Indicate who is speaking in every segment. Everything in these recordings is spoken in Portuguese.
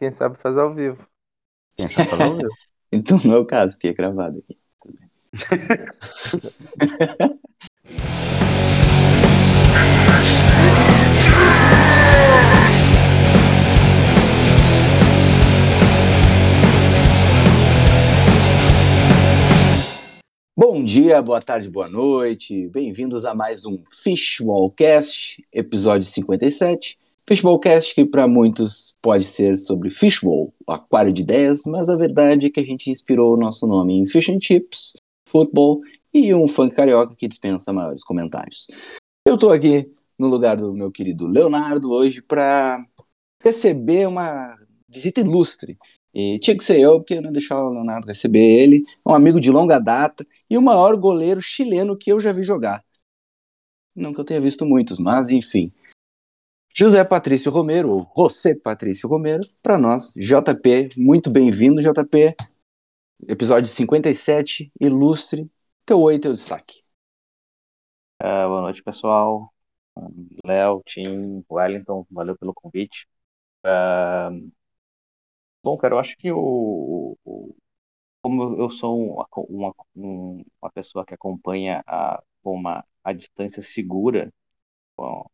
Speaker 1: Quem sabe faz ao vivo.
Speaker 2: Quem sabe faz ao vivo. então não é o caso, porque é gravado aqui. Bom dia, boa tarde, boa noite. Bem-vindos a mais um Fishballcast, episódio 57. Fishballcast que para muitos pode ser sobre fishbowl, o aquário de ideias, mas a verdade é que a gente inspirou o nosso nome em fish and chips, futebol e um funk carioca que dispensa maiores comentários. Eu tô aqui no lugar do meu querido Leonardo hoje para receber uma visita ilustre. E tinha que ser eu, porque eu não deixava o Leonardo receber ele. Um amigo de longa data e o maior goleiro chileno que eu já vi jogar. Não que eu tenha visto muitos, mas enfim. José Patrício Romero, ou José Patrício Romero, para nós, JP, muito bem-vindo, JP. Episódio 57, ilustre, teu oi, teu destaque.
Speaker 3: Uh, boa noite, pessoal. Léo, Tim, Wellington, valeu pelo convite. Uh, bom, cara, eu acho que o, o como eu sou uma, uma, uma pessoa que acompanha a, uma, a distância segura com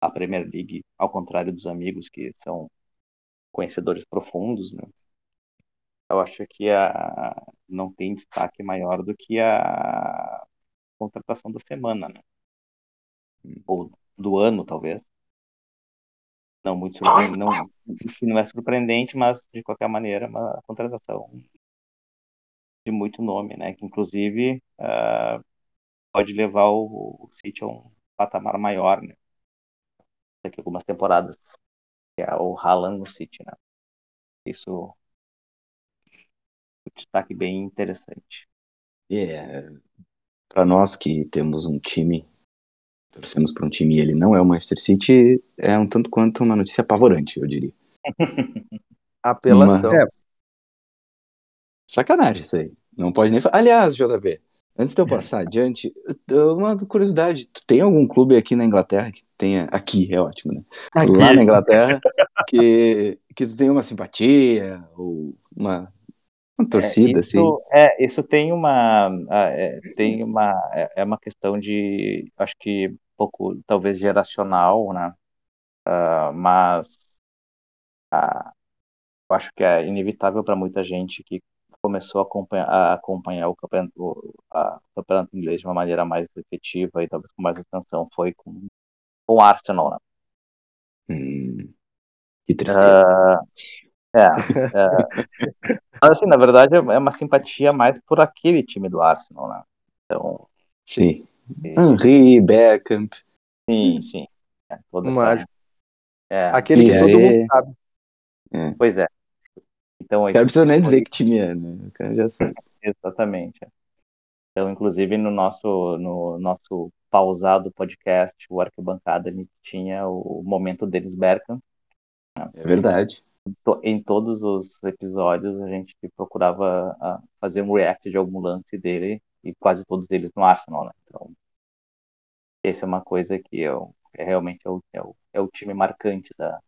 Speaker 3: a Premier League, ao contrário dos amigos que são conhecedores profundos, né? Eu acho que a, não tem destaque maior do que a contratação da semana, né? Ou do ano, talvez. Não muito surpreendente, não, não é surpreendente, mas de qualquer maneira, uma contratação de muito nome, né? Que inclusive uh, pode levar o, o City a um patamar maior, né? Daqui a algumas temporadas, que é o Haaland no City, né? Isso um destaque bem interessante.
Speaker 2: Yeah. Para nós que temos um time, torcemos para um time e ele não é o Manchester City, é um tanto quanto uma notícia apavorante, eu diria.
Speaker 1: Apelação. Uma... É,
Speaker 2: Sacanagem isso aí. Não pode nem falar. Aliás, JB, antes de eu passar adiante, uma curiosidade: tu tem algum clube aqui na Inglaterra que tenha. Aqui, é ótimo, né? Aqui. Lá na Inglaterra, que, que tu tenha uma simpatia ou uma, uma torcida,
Speaker 3: é,
Speaker 2: isso,
Speaker 3: assim? É, isso tem uma. É, tem uma. É, é uma questão de. Acho que um pouco, talvez, geracional, né? Uh, mas. Uh, eu acho que é inevitável para muita gente que começou a acompanhar, a acompanhar o, campeonato, o, a, o campeonato inglês de uma maneira mais efetiva e talvez com mais atenção foi com, com o Arsenal. Né?
Speaker 2: Hum, que tristeza.
Speaker 3: Uh, é, é. assim, na verdade, é uma simpatia mais por aquele time do Arsenal, né? Então.
Speaker 2: Sim. E... Henry, Beckham.
Speaker 3: Sim, sim. É,
Speaker 1: Mágico. É. Aquele que todo mundo sabe.
Speaker 3: É. Pois é. Então,
Speaker 2: não precisa nem dizer que time é, né? O cara já sabe.
Speaker 3: Exatamente. Então, inclusive, no nosso, no nosso pausado podcast, o Arquibancada, a gente tinha o momento deles Berkham.
Speaker 2: Né? É verdade.
Speaker 3: Em todos os episódios, a gente procurava ah, fazer um react de algum lance dele, e quase todos eles no Arsenal, né? Então, essa é uma coisa que eu, é realmente é o, é o, é o time marcante da,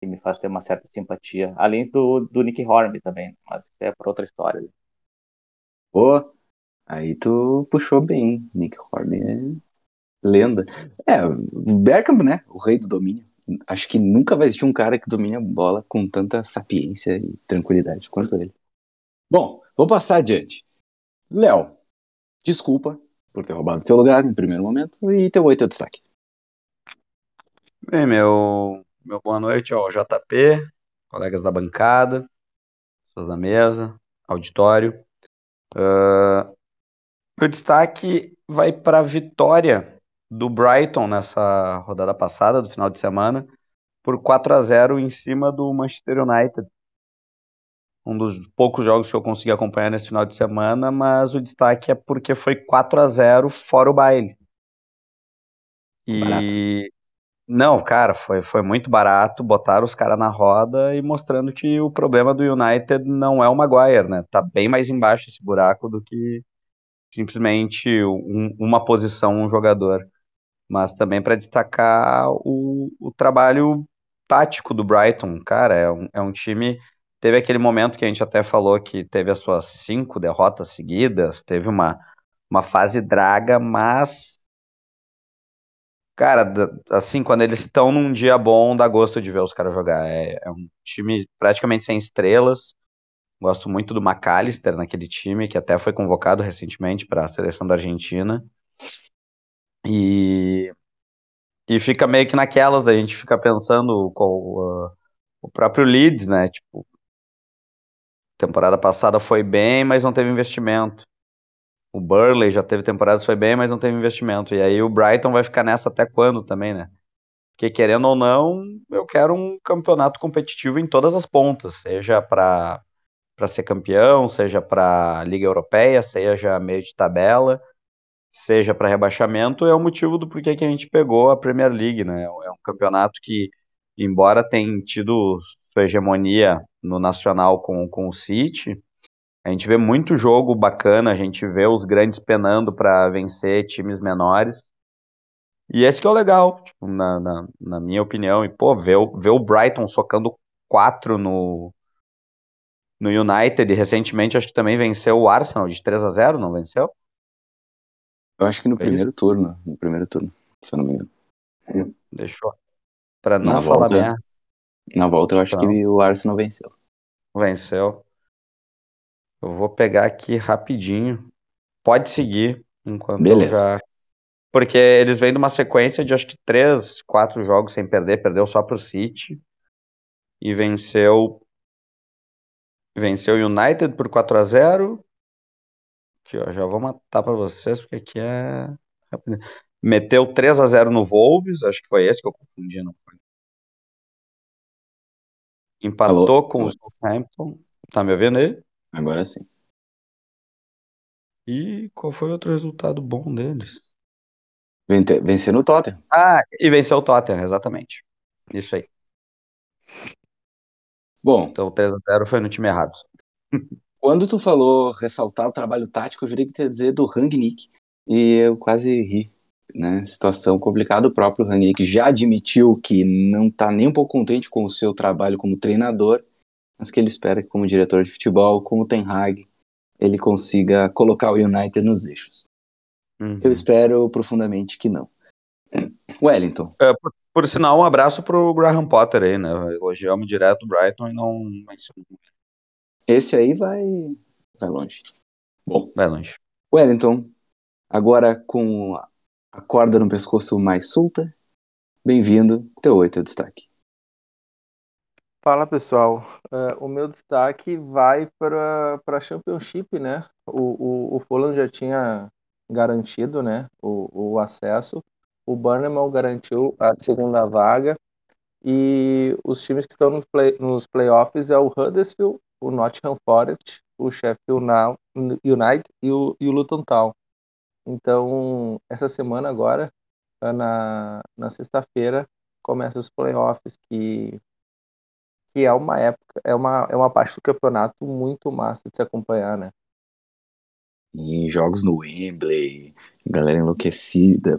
Speaker 3: que me faz ter uma certa simpatia. Além do, do Nick Hornby também, mas isso é para outra história.
Speaker 2: Pô, aí tu puxou bem. Nick Hornby é lenda. É, Bergkamp, né? O rei do domínio. Acho que nunca vai existir um cara que domine a bola com tanta sapiência e tranquilidade quanto ele. Bom, vou passar adiante. Léo, desculpa por ter roubado teu lugar em primeiro momento e teu oi, teu destaque.
Speaker 4: Bem, meu meu boa noite ao JP, colegas da bancada, pessoas da mesa, auditório. Uh, meu destaque vai para a vitória do Brighton nessa rodada passada, do final de semana, por 4 a 0 em cima do Manchester United. Um dos poucos jogos que eu consegui acompanhar nesse final de semana, mas o destaque é porque foi 4 a 0 fora o baile. E Barato. Não, cara, foi, foi muito barato, botaram os caras na roda e mostrando que o problema do United não é o Maguire, né? Tá bem mais embaixo esse buraco do que simplesmente um, uma posição, um jogador. Mas também para destacar o, o trabalho tático do Brighton, cara, é um, é um time. Teve aquele momento que a gente até falou que teve as suas cinco derrotas seguidas, teve uma, uma fase draga, mas. Cara, assim, quando eles estão num dia bom, dá gosto de ver os caras jogar. É, é um time praticamente sem estrelas. Gosto muito do McAllister naquele time, que até foi convocado recentemente para a seleção da Argentina. E e fica meio que naquelas, a gente fica pensando com uh, o próprio Leeds, né? Tipo, temporada passada foi bem, mas não teve investimento. O Burley já teve temporadas foi bem, mas não teve investimento. E aí o Brighton vai ficar nessa até quando também, né? Porque querendo ou não, eu quero um campeonato competitivo em todas as pontas, seja para para ser campeão, seja para Liga Europeia, seja meio de tabela seja para rebaixamento, é o motivo do porquê que a gente pegou a Premier League, né? É um campeonato que, embora tenha tido sua hegemonia no nacional com, com o City, a gente vê muito jogo bacana, a gente vê os grandes penando para vencer times menores. E esse que é o legal, tipo, na, na, na, minha opinião. E, pô, ver, ver o Brighton socando quatro no, no United, e recentemente acho que também venceu o Arsenal de 3 a 0 não venceu?
Speaker 2: Eu acho que no primeiro turno. No primeiro turno, se eu não me engano.
Speaker 4: Deixou. Pra não na falar volta,
Speaker 2: Na volta eu acho então, que o Arsenal venceu.
Speaker 4: Venceu. Eu vou pegar aqui rapidinho. Pode seguir enquanto Beleza. eu já. Porque eles vêm de uma sequência de acho que três, quatro jogos sem perder. Perdeu só pro City. E venceu. Venceu o United por 4 a 0 Aqui, ó, já vou matar para vocês, porque aqui é. Meteu 3 a 0 no Wolves, acho que foi esse que eu confundi, não foi? Empatou Alô? com o Southampton. Tá me ouvindo aí?
Speaker 2: Agora sim.
Speaker 4: E qual foi outro resultado bom deles?
Speaker 2: Vencer no Tottenham.
Speaker 4: Ah, e venceu o Tottenham, exatamente. Isso aí.
Speaker 2: Bom.
Speaker 4: Então 3x0 foi no time errado.
Speaker 2: Quando tu falou ressaltar o trabalho tático, eu jurei que tu ia dizer do Rangnick. E eu quase ri. Né? Situação complicada. O próprio Rangnick já admitiu que não está nem um pouco contente com o seu trabalho como treinador, mas que ele espera que, como diretor de futebol, como Ten Hag, ele consiga colocar o United nos eixos. Uhum. Eu espero profundamente que não. Wellington.
Speaker 4: É, por, por, sinal, um abraço pro Graham Potter aí, né? Elogiamos direto o Brighton e não mencionamos
Speaker 2: esse aí vai, vai longe.
Speaker 4: Bom, vai longe.
Speaker 2: Wellington, agora com a corda no pescoço mais solta, bem-vindo, teu oi, teu destaque.
Speaker 1: Fala pessoal, uh, o meu destaque vai para a Championship, né? O, o, o Fulham já tinha garantido né, o, o acesso, o Burnham garantiu a segunda vaga e os times que estão nos, play, nos playoffs é o Huddersfield, o Nottingham Forest, o Sheffield United e o, e o Luton Town. Então, essa semana agora, na, na sexta-feira, começa os playoffs, que, que é uma época, é uma, é uma parte do campeonato muito massa de se acompanhar, né?
Speaker 2: E jogos no Wembley, galera enlouquecida,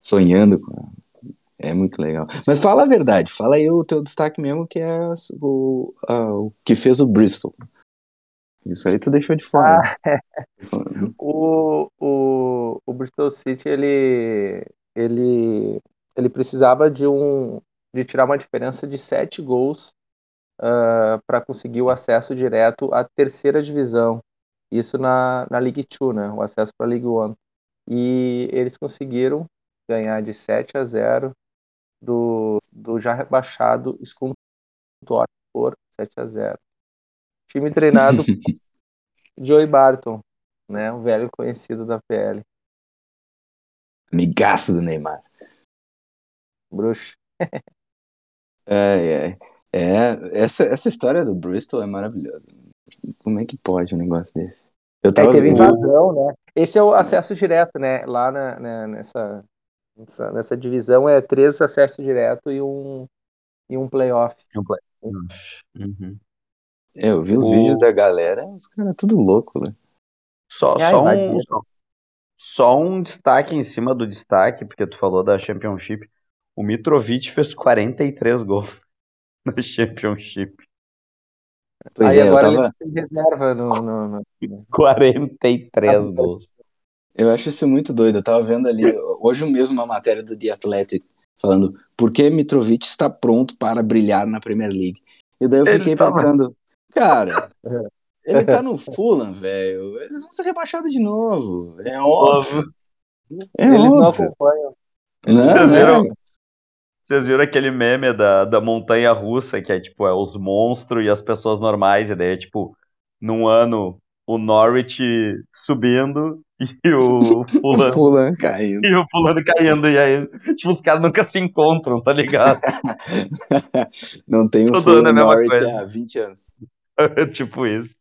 Speaker 2: sonhando com é muito legal. Mas fala a verdade, fala aí o teu destaque mesmo, que é o, o que fez o Bristol. Isso aí tu deixou de fora. Ah, é.
Speaker 1: o, o, o Bristol City, ele, ele, ele precisava de um de tirar uma diferença de sete gols uh, ah, para conseguir o acesso direto à terceira divisão. Isso na, na League Two, né? O acesso para a League One. E eles conseguiram ganhar de 7 a 0 do, do já rebaixado Scunthorpe por 7 a 0 Time treinado por Joey Barton, né, um velho conhecido da PL.
Speaker 2: Amigaço do Neymar.
Speaker 1: Bruxo.
Speaker 2: é, é, é, essa, essa história do Bristol é maravilhosa. Como é que pode um negócio desse?
Speaker 1: Eu tava... É, teve invasão, né? Esse é o acesso direto, né? Lá na, na, nessa, Nessa, nessa divisão é três acessos direto e um, e um playoff. Um play.
Speaker 2: uhum. É, eu vi os o... vídeos da galera, os caras tudo louco, né?
Speaker 4: Só, só, um, só, só, um destaque em cima do destaque, porque tu falou da Championship. O Mitrovic fez 43 gols. No Championship.
Speaker 2: Pois
Speaker 1: Aí
Speaker 2: é, eu
Speaker 1: agora
Speaker 2: tava.
Speaker 1: ele tem reserva no, no, no-
Speaker 4: 43 gols.
Speaker 2: Eu acho isso muito doido. Eu tava vendo ali, hoje mesmo, uma matéria do The Athletic falando por que Mitrovic está pronto para brilhar na Premier League. E daí eu fiquei
Speaker 4: tava-
Speaker 2: pensando, cara, ele tá no Fulham, velho. Eles vão ser rebaixados de novo. É óbvio. É
Speaker 1: Eles não
Speaker 2: óbvio.
Speaker 1: acompanham.
Speaker 2: Não,
Speaker 4: Vocês viram? Vocês viram aquele meme da, da montanha russa, que é tipo, é os monstros e as pessoas normais, e daí é tipo, num ano o Norwich subindo e o
Speaker 2: O
Speaker 4: fulano,
Speaker 2: caindo.
Speaker 4: e o fulano caindo, e aí, tipo, os caras nunca se encontram, tá ligado?
Speaker 2: Não tem o
Speaker 4: Todo ano é
Speaker 2: Norwich
Speaker 4: coisa.
Speaker 2: há 20 anos.
Speaker 4: tipo isso.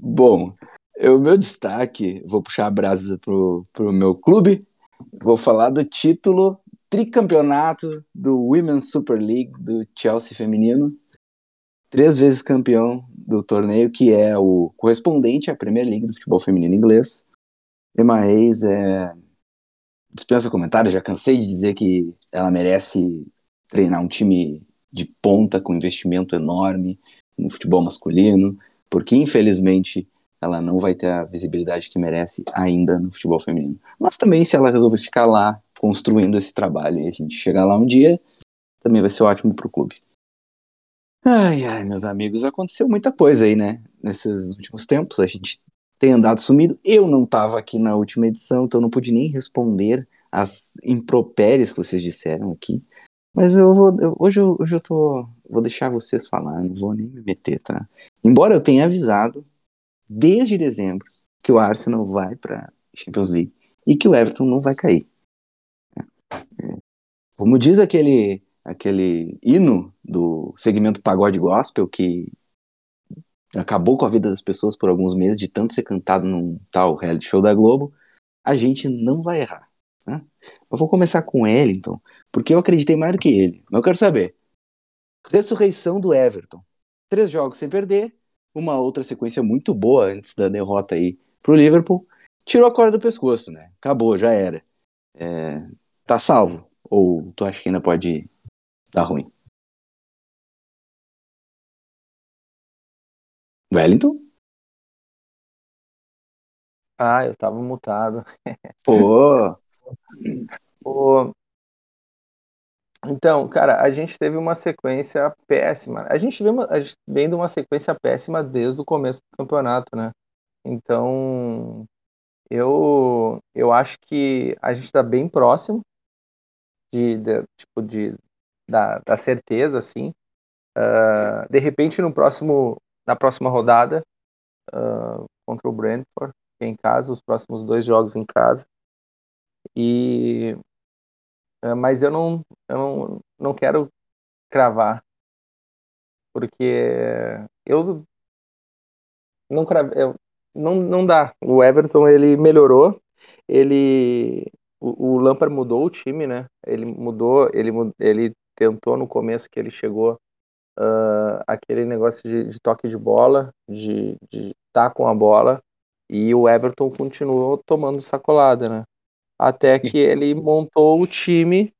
Speaker 2: Bom, o meu destaque, vou puxar a brasa pro, pro meu clube. Vou falar do título tricampeonato do Women's Super League do Chelsea feminino. Três vezes campeão do torneio, que é o correspondente à Premier League do futebol feminino inglês. Emma Reis é... dispensa comentários, já cansei de dizer que ela merece treinar um time de ponta com investimento enorme no futebol masculino, porque infelizmente ela não vai ter a visibilidade que merece ainda no futebol feminino. Mas também se ela resolver ficar lá construindo esse trabalho e a gente chegar lá um dia, também vai ser ótimo pro clube. Ai, ai, meus amigos, aconteceu muita coisa aí, né? Nesses últimos tempos, a gente tem andado sumido. Eu não tava aqui na última edição, então não pude nem responder as impropérias que vocês disseram aqui. Mas eu vou, eu- hoje, eu, hoje eu tô, vou deixar vocês falar, não vou nem me meter, tá? Embora eu tenha avisado desde dezembro que o Arsenal vai para Champions League e que o Everton não vai cair. Como diz aquele aquele hino do segmento pagode gospel que acabou com a vida das pessoas por alguns meses de tanto ser cantado num tal reality show da Globo, a gente não vai errar. Né? Eu vou começar com ele, então, porque eu acreditei mais do que ele. Mas eu quero saber. Ressurreição do Everton. Três jogos sem perder, uma outra sequência muito boa antes da derrota aí pro Liverpool. Tirou a corda do pescoço, né? Acabou, já era. É, tá salvo? Ou tu acha que ainda pode dar ruim? Wellington?
Speaker 1: Ah, eu tava mutado.
Speaker 2: Pô,
Speaker 1: O- Então, cara, a gente teve uma sequência péssima. A gente vem, uma- a gente vem de uma sequência péssima desde o começo do campeonato, né? Então, eu, eu acho que a gente está bem próximo de, de- tipo, de, da, da certeza, assim. Ah, de repente, no próximo, na próxima rodada, ah, contra o Brentford, em casa, os próximos dois jogos em casa. E é, mas eu não, eu não, não quero cravar, porque eu não eu, não, não dá. O Everton ele melhorou, ele o, o Lampard mudou o time, né? Ele mudou, ele, ele tentou no começo que ele chegou ah, aquele negócio de, de toque de bola, de estar com a bola, e o Everton continuou tomando sacolada, né? Até que ele montou o time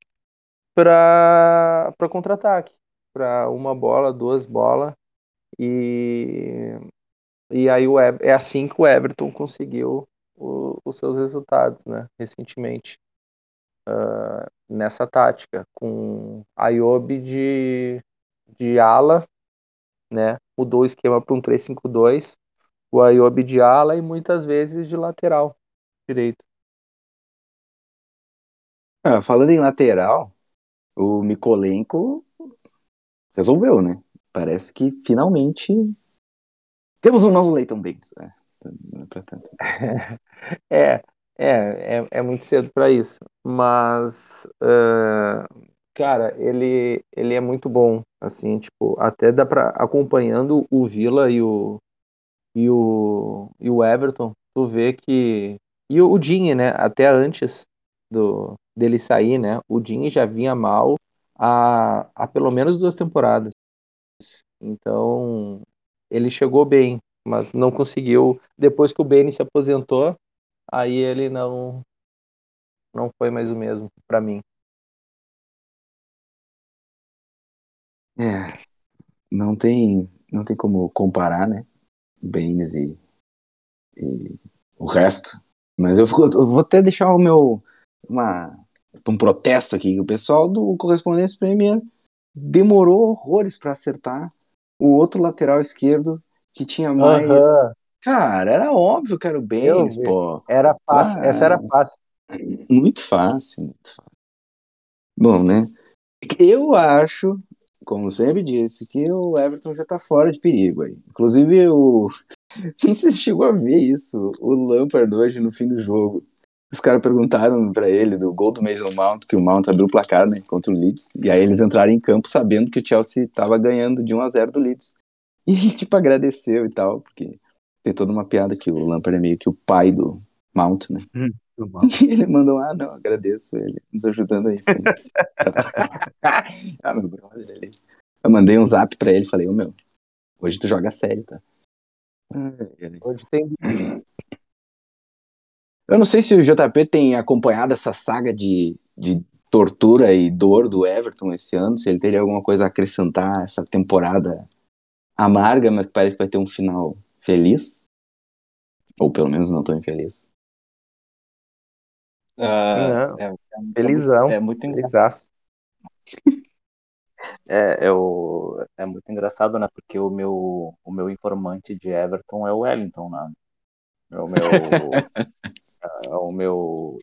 Speaker 1: para para contra-ataque, para uma bola, duas bolas e e aí o é assim que o Everton conseguiu o- os seus resultados, né? Recentemente ah, nessa tática com Ayobi de de ala, né? Mudou o esquema para um 3-5-2, o Ayobi de ala e muitas vezes de lateral direito.
Speaker 2: ah, falando em lateral, o Mikolenko resolveu, né? Parece que finalmente temos um novo Leighton Baines. né? Não é tanto.
Speaker 1: É, é, é, é muito cedo para isso, mas eh, cara, ele ele é muito bom, assim, tipo, até dá para acompanhando o Villa e o e o e o Everton, tu vê que e o, o né, até antes do dele sair, né, o Digne já vinha mal há, há pelo menos duas temporadas. Então, ele chegou bem, mas não conseguiu. Depois que o Beni se aposentou, aí ele não não foi mais o mesmo para mim.
Speaker 2: É, não tem, não tem como comparar, né? Baines e, e o resto. Mas eu, fico, eu vou até deixar o meu uma, um protesto aqui. O pessoal do Correspondência Premier demorou horrores para acertar o outro lateral esquerdo que tinha mais. Cara, era óbvio que era o Baines, pô.
Speaker 1: Era fácil,
Speaker 2: Ah.
Speaker 1: essa era fácil.
Speaker 2: Muito fácil, muito fácil. Bom, né? Eu acho, como sempre disse, que o Everton já tá fora de perigo aí. Inclusive, o. Não sei se chegou a ver isso. O Lampard hoje, no fim do jogo. Os caras perguntaram pra ele do gol do Mason Mount, que o Mount abriu o placar, né, contra o Leeds. E aí eles entraram em campo sabendo que o Chelsea tava ganhando de 1 a 0 do Leeds. E ele, tipo, agradeceu e tal, porque tem toda uma piada que o Lampard é meio que o pai do Mount, né? E ele mandou, ah, não, agradeço ele nos ajudando aí ah, meu brother, ele... Eu mandei um zap pra ele, falei, ô meu, hoje tu joga sério, tá?
Speaker 1: Hoje tem.
Speaker 2: Eu não sei se o JP tem acompanhado essa saga de, de tortura e dor do Everton esse ano, se ele teria alguma coisa a acrescentar essa temporada amarga, mas parece que vai ter um final feliz. Ou pelo menos não tão infeliz.
Speaker 1: Não,
Speaker 3: é, é,
Speaker 1: felizão.
Speaker 3: é muito engra-
Speaker 1: Felizaço.
Speaker 3: é, é, o- é muito engraçado, né? Porque o meu, o meu informante de Everton é o Wellington, né? É o meu, é o meu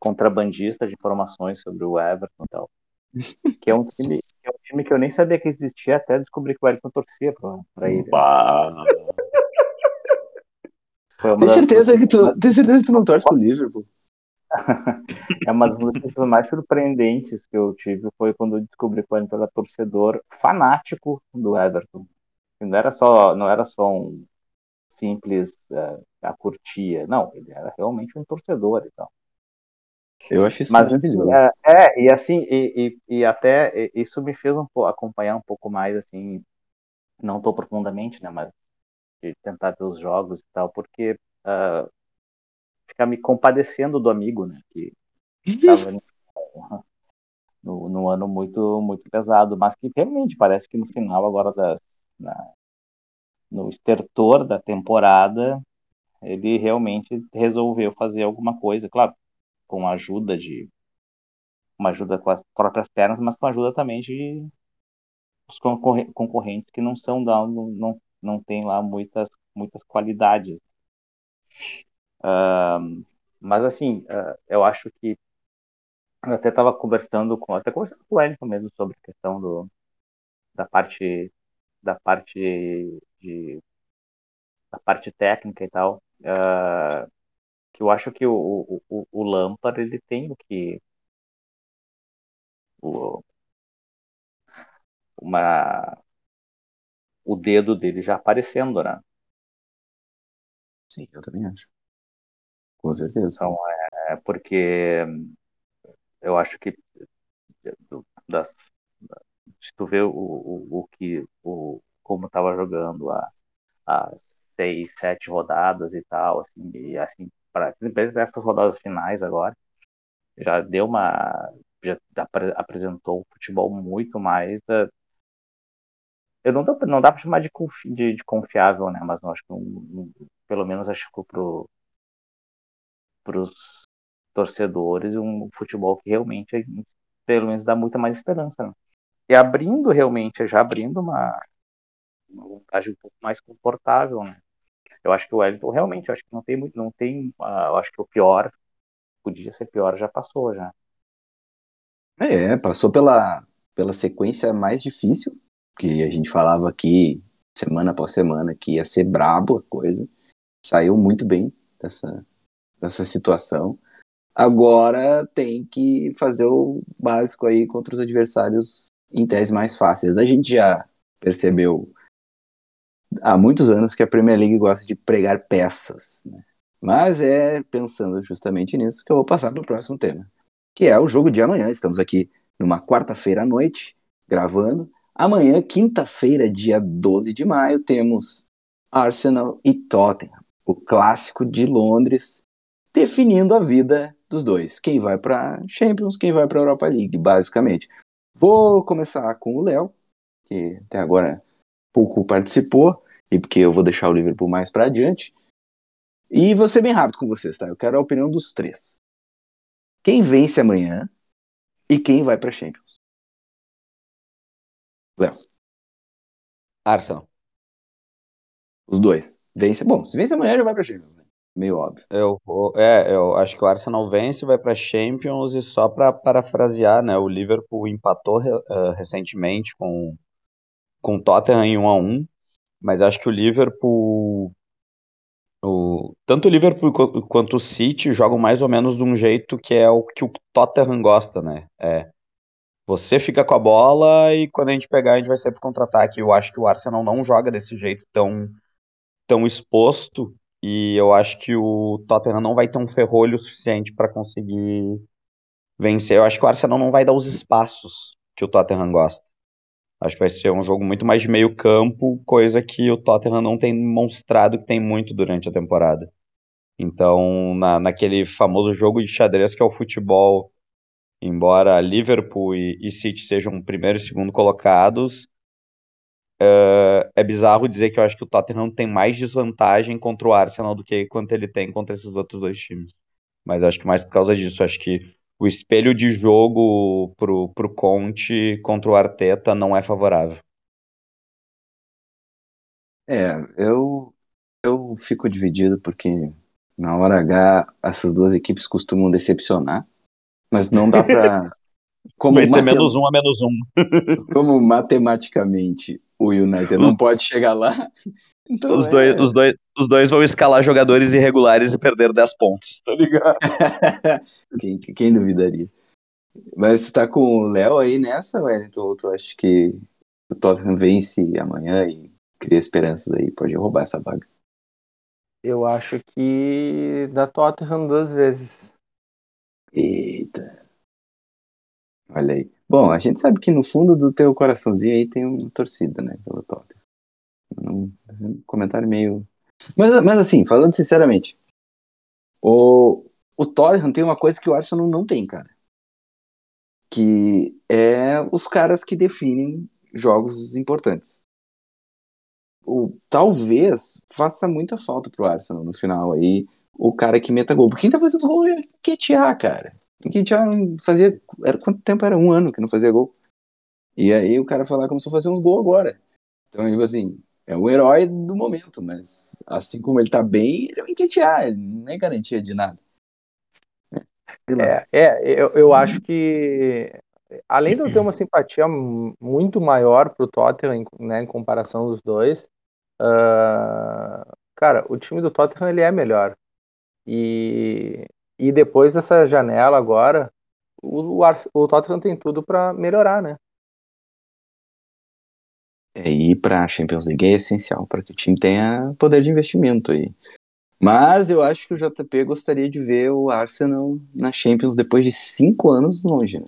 Speaker 3: contrabandista de informações sobre o Everton e tal. Que é um time, que é um time que eu nem sabia que existia até descobrir que o Wellington torcia pra, pra ele.
Speaker 2: Bah. Tem
Speaker 3: das
Speaker 2: certeza que tu, tem certeza que tu não torce pro Liverpool?
Speaker 3: É uma das notícias mais surpreendentes que eu tive foi quando eu descobri que o Wellington era torcedor fanático do Everton. Não era só, não era só um simples eh, a curtia, não, ele era realmente um torcedor e tal.
Speaker 2: Eu acho isso
Speaker 3: Mas
Speaker 2: maravilhoso.
Speaker 3: é, é, e assim, e, e, e até isso me fez um pouco acompanhar um pouco mais assim, não tão profundamente, né, mas de tentar ver os jogos e tal, porque ah, ficar me compadecendo do amigo, né, que estava no, no ano muito muito pesado, mas que realmente parece que no final agora da na- no estertor da temporada ele realmente resolveu fazer alguma coisa, claro, com a ajuda de uma ajuda com as próprias pernas, mas com a ajuda também de os concorre- concorrentes que não são da não não, não tem lá muitas muitas qualidades. Ahn, mas assim, ah, eu acho que eu até estava conversando com até conversando com o Wellington mesmo sobre a questão do da parte da parte de da parte técnica e tal, ah, que eu acho que o, o, o, o Lampard ele tem o que o, uma o dedo dele já aparecendo, né?
Speaker 2: Sim, eu também acho. Com certeza.
Speaker 3: Então, é porque eu acho que das, se tu vê o, o, o que o como estava jogando há, há seis, sete rodadas e tal, assim, e assim, para essas rodadas finais agora, já deu uma já apre- apresentou um futebol muito mais eh, eu não não dá para chamar de, confi- de, de confiável, né? Mas acho que um, pelo menos acho que pro pros torcedores um futebol que realmente pelo menos dá muita mais esperança, né? E abrindo realmente, já abrindo uma, uma vantagem um pouco mais confortável, né? Eu acho que o Wellington realmente, eu acho que não tem muito, não tem, ah, eu acho que o pior podia ser pior, já passou já.
Speaker 2: É, passou pela, pela sequência mais difícil, que a gente falava aqui semana após semana que ia ser brabo a coisa. Saiu muito bem dessa, dessa situação. Agora tem que fazer o básico aí contra os adversários em tese mais fáceis. A gente já percebeu há muitos anos que a Premier League gosta de pregar peças, né? Mas é pensando justamente nisso que eu vou passar para o próximo tema, que é o jogo de amanhã. Estamos aqui numa quarta-feira à noite, gravando. Amanhã, quinta-feira, dia 12 de maio, temos Arsenal e Tottenham, o clássico de Londres, definindo a vida dos dois. Quem vai para Champions, quem vai para Europa League, basicamente. Vou começar com o Léo, que até agora pouco participou, e porque eu vou deixar o Liverpool mais para adiante. E vou ser bem rápido com vocês, tá? Eu quero a opinião dos três. Quem vence amanhã e quem vai para Champions? Léo.
Speaker 4: Arsenal.
Speaker 2: Os dois. Vence. Bom, se vence amanhã já vai para Champions, né? Meio óbvio.
Speaker 4: Eu, é, eu acho que o Arsenal vence, vai para Champions e só para parafrasear, né? O Liverpool empatou eh, recentemente com com o Tottenham em 1 a 1, mas acho que o Liverpool o, tanto o Liverpool qu- quanto o City jogam mais ou menos de um jeito que é o que o Tottenham gosta, né? É você fica com a bola e quando a gente pegar a gente vai pro contra-ataque. Eu acho que o Arsenal não joga desse jeito tão tão exposto e eu acho que o Tottenham não vai ter um ferrolho suficiente para conseguir vencer. Eu acho que o Arsenal não vai dar os espaços que o Tottenham gosta. Acho que vai ser um jogo muito mais de meio campo, coisa que o Tottenham não tem mostrado que tem muito durante a temporada. Então, na, naquele famoso jogo de xadrez que é o futebol, embora Liverpool e, e City sejam primeiro e segundo colocados, é, é bizarro dizer que eu acho que o Tottenham tem mais desvantagem contra o Arsenal do que quanto ele tem contra esses outros dois times. Mas acho que mais por causa disso, acho que o espelho de jogo pro, pro Conte contra o Arteta não é favorável.
Speaker 2: É, eu, eu fico dividido porque na hora H essas duas equipes costumam decepcionar, mas não dá pra. Como,
Speaker 4: Vai ser menos um a menos um.
Speaker 2: como matematicamente o United não pode chegar lá, então
Speaker 4: Os
Speaker 2: é-
Speaker 4: dois, os, dois, os dois vão escalar jogadores irregulares e perder 10 pontos, tá ligado?
Speaker 2: Quem, quem duvidaria? Mas você tá com o Léo aí nessa, Wellington? Ou tu acha que o Tottenham vence amanhã e cria esperanças aí? Pode roubar essa vaga.
Speaker 1: Eu acho que dá Tottenham duas vezes.
Speaker 2: Eita. Olha aí. Bom, a gente sabe que no fundo do teu coraçãozinho aí tem uma torcida, né, pelo Tottenham. Um comentário meio... Mas, mas assim, falando sinceramente, o, o Tottenham tem uma coisa que o Arsenal não tem, cara. Que é os caras que definem jogos importantes. O, talvez faça muita falta pro Arsenal no final aí, o cara que meta gol. Porque quem tá fazendo gol é Ketia, cara. Ketia fazia. Era, quanto tempo era? Um ano que não fazia gol. E aí o cara lá e começou a fazer uns gols agora. Então, tipo assim, é o herói do momento, mas assim como ele tá bem, ele é o Enquetear, ele não é garantia de nada.
Speaker 1: É, é eu, eu acho que, além de eu ter uma simpatia muito maior pro Tottenham, em- né, em comparação dos dois, ah, cara, o time do Tottenham ele é melhor. E, e depois dessa janela agora, o, o, Tottenham tem tudo para melhorar, né?
Speaker 2: É, ir pra Champions League é essencial para que o time tenha poder de investimento aí. Mas eu acho que o JP gostaria de ver o Arsenal na Champions depois de cinco anos longe. Né?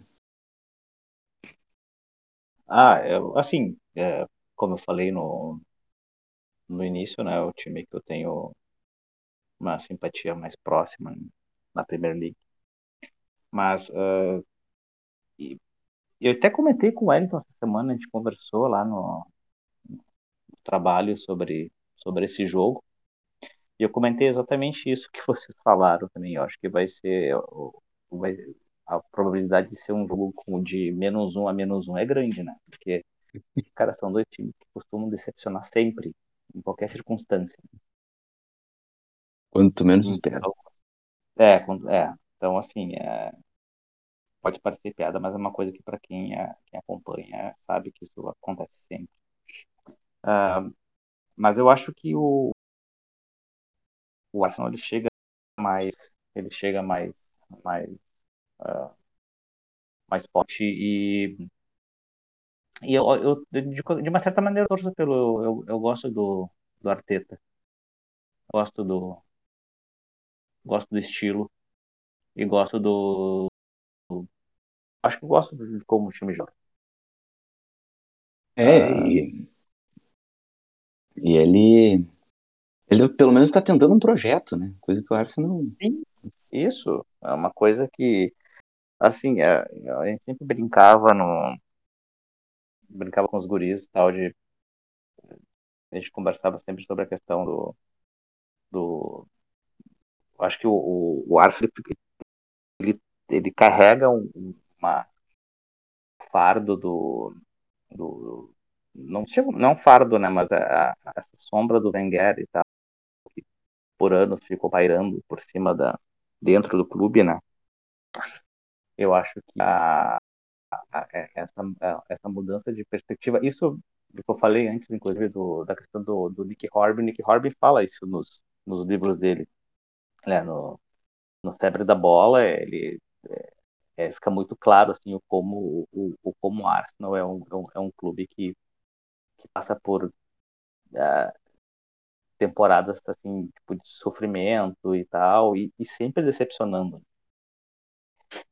Speaker 3: Ah, eu, assim, é, como eu falei no, no início, né, o time que eu tenho uma simpatia mais próxima na Premier League. Mas e- eu até comentei com o Wellington essa semana, a gente conversou lá no, no trabalho sobre, sobre esse jogo. E eu comentei exatamente isso que vocês falaram também. Eu acho que vai ser vai- a probabilidade de ser um jogo com de menos um a menos um é grande, né? Porque, cara, são dois times que costumam decepcionar sempre, em qualquer circunstância.
Speaker 2: Quanto menos espera.
Speaker 3: Então, é, quando- é. Então, assim, é, pode parecer piada, mas é uma coisa que para quem, é, quem acompanha sabe que isso acontece sempre. Ah, mas eu acho que o, o Arsenal ele chega mais, ele chega mais, mais, ah, mais forte e e eu, eu de, de uma certa maneira eu pelo, eu, eu gosto do, do Arteta, gosto do, gosto do estilo e gosto do acho que gosto de como o time joga.
Speaker 2: É, e, e ele, ele pelo menos está tentando um projeto, né? Coisa que o Arsenal
Speaker 3: Isso é uma coisa que, assim, é, a gente sempre brincava no, brincava com os guris e tal, de a gente conversava sempre sobre a questão do. do acho que o, o, o Arthur ele, ele carrega um, uma fardo do, do não não fardo, né, mas a, a, essa sombra do Wenger e tal, por anos ficou pairando por cima da dentro do clube, né? Eu acho que a, a, essa, essa mudança de perspectiva, isso que eu falei antes, inclusive, do, da questão do, do Nick Horby. Nick Horby fala isso nos, nos livros dele. Né? No, no Febre da Bola, ele é, é, fica muito claro assim, o como o, o como Arsenal é um, é um clube que, que passa por uh, temporadas assim, tipo, de sofrimento e tal, e, e sempre decepcionando.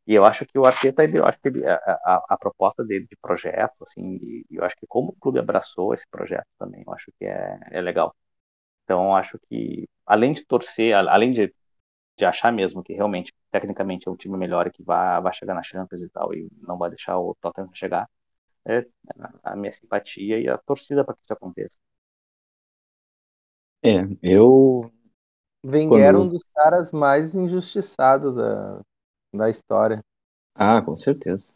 Speaker 3: E eu acho que o Arteta, eu acho que ele, a, a, a, proposta dele de projeto, assim, e eu acho que como o clube abraçou esse projeto também, eu acho que é, é legal. Então, eu acho que, além de torcer, além de, de achar mesmo que realmente, tecnicamente, é um time melhor e que vai, vai chegar na Champions e tal, e não vai deixar o Tottenham chegar, é a minha simpatia e a torcida para que isso aconteça.
Speaker 2: É, eu.
Speaker 1: Wenger era um dos caras mais injustiçados da, da história.
Speaker 2: Ah, com certeza.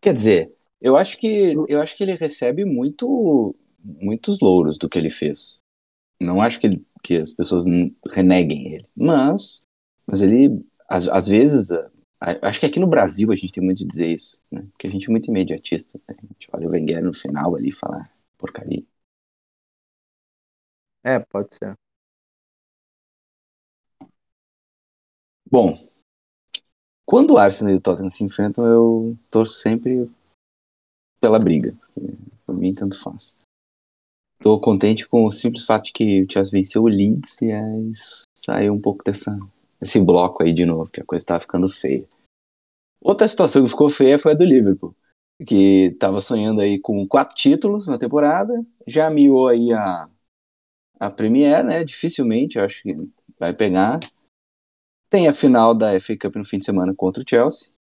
Speaker 2: Quer dizer, eu acho que eu acho que ele recebe muito muitos louros do que ele fez. Não acho que, ele, que as pessoas reneguem ele, mas mas ele às, às vezes acho que aqui no Brasil a gente tem muito de dizer isso, né? Porque a gente é muito imediatista. Né? A gente olha o Wenger no final ali e fala ah, porcaria.
Speaker 1: É, pode ser.
Speaker 2: Bom, quando o Arsenal e o Tottenham se enfrentam, eu torço sempre pela briga. Por mim, tanto faz. Tô contente com o simples fato de que o Chelsea venceu o Leeds e aí saiu um pouco dessa, desse bloco aí de novo, que a coisa tava ficando feia. Outra situação que ficou feia foi a do Liverpool, que tava sonhando aí com quatro títulos na temporada, já miou aí a, a Premier, né? Dificilmente, acho que vai pegar. Tem a final da FA Cup no fim de semana contra o Chelsea.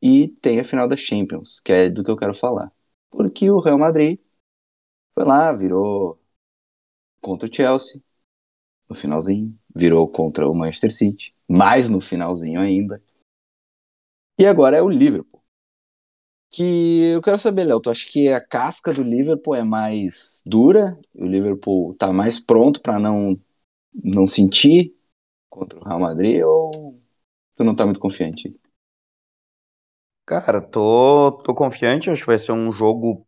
Speaker 2: E tem a final da Champions, que é do que eu quero falar. Porque o Real Madrid foi lá, virou contra o Chelsea no finalzinho, virou contra o Manchester City, mais no finalzinho ainda. E agora é o Liverpool. Que eu quero saber, Léo, tu acha que a casca do Liverpool é mais dura? O Liverpool tá mais pronto para não não sentir contra o Real Madrid ou tu não tá muito confiante?
Speaker 4: Cara, tô, tô confiante, acho que vai ser um jogo,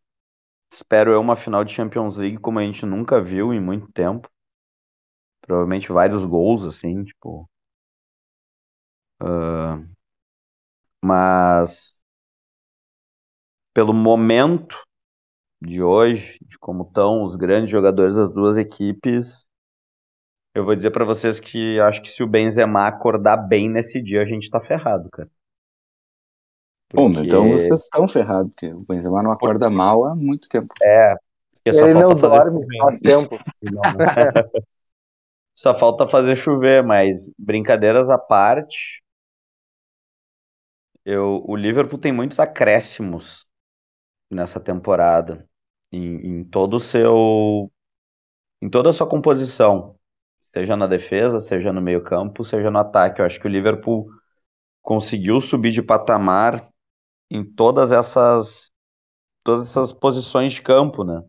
Speaker 4: espero eu, uma final de Champions League como a gente nunca viu em muito tempo. Provavelmente vários gols, assim, tipo. Uh, mas pelo momento de hoje, de como estão os grandes jogadores das duas equipes, eu vou dizer para vocês que acho que se o Benzema acordar bem nesse dia, a gente tá ferrado, cara.
Speaker 2: Bom, então vocês estão ferrados, porque o Benzema não acorda mal há muito tempo.
Speaker 4: É.
Speaker 1: Ele não dorme faz tempo.
Speaker 4: só falta fazer chover, mas brincadeiras à parte, eu, o Liverpool tem muitos acréscimos nessa temporada em, em todo o seu em toda a sua composição seja na defesa, seja no meio-campo, seja no ataque. Eu acho que o Liverpool conseguiu subir de patamar em todas essas todas essas posições de campo, né?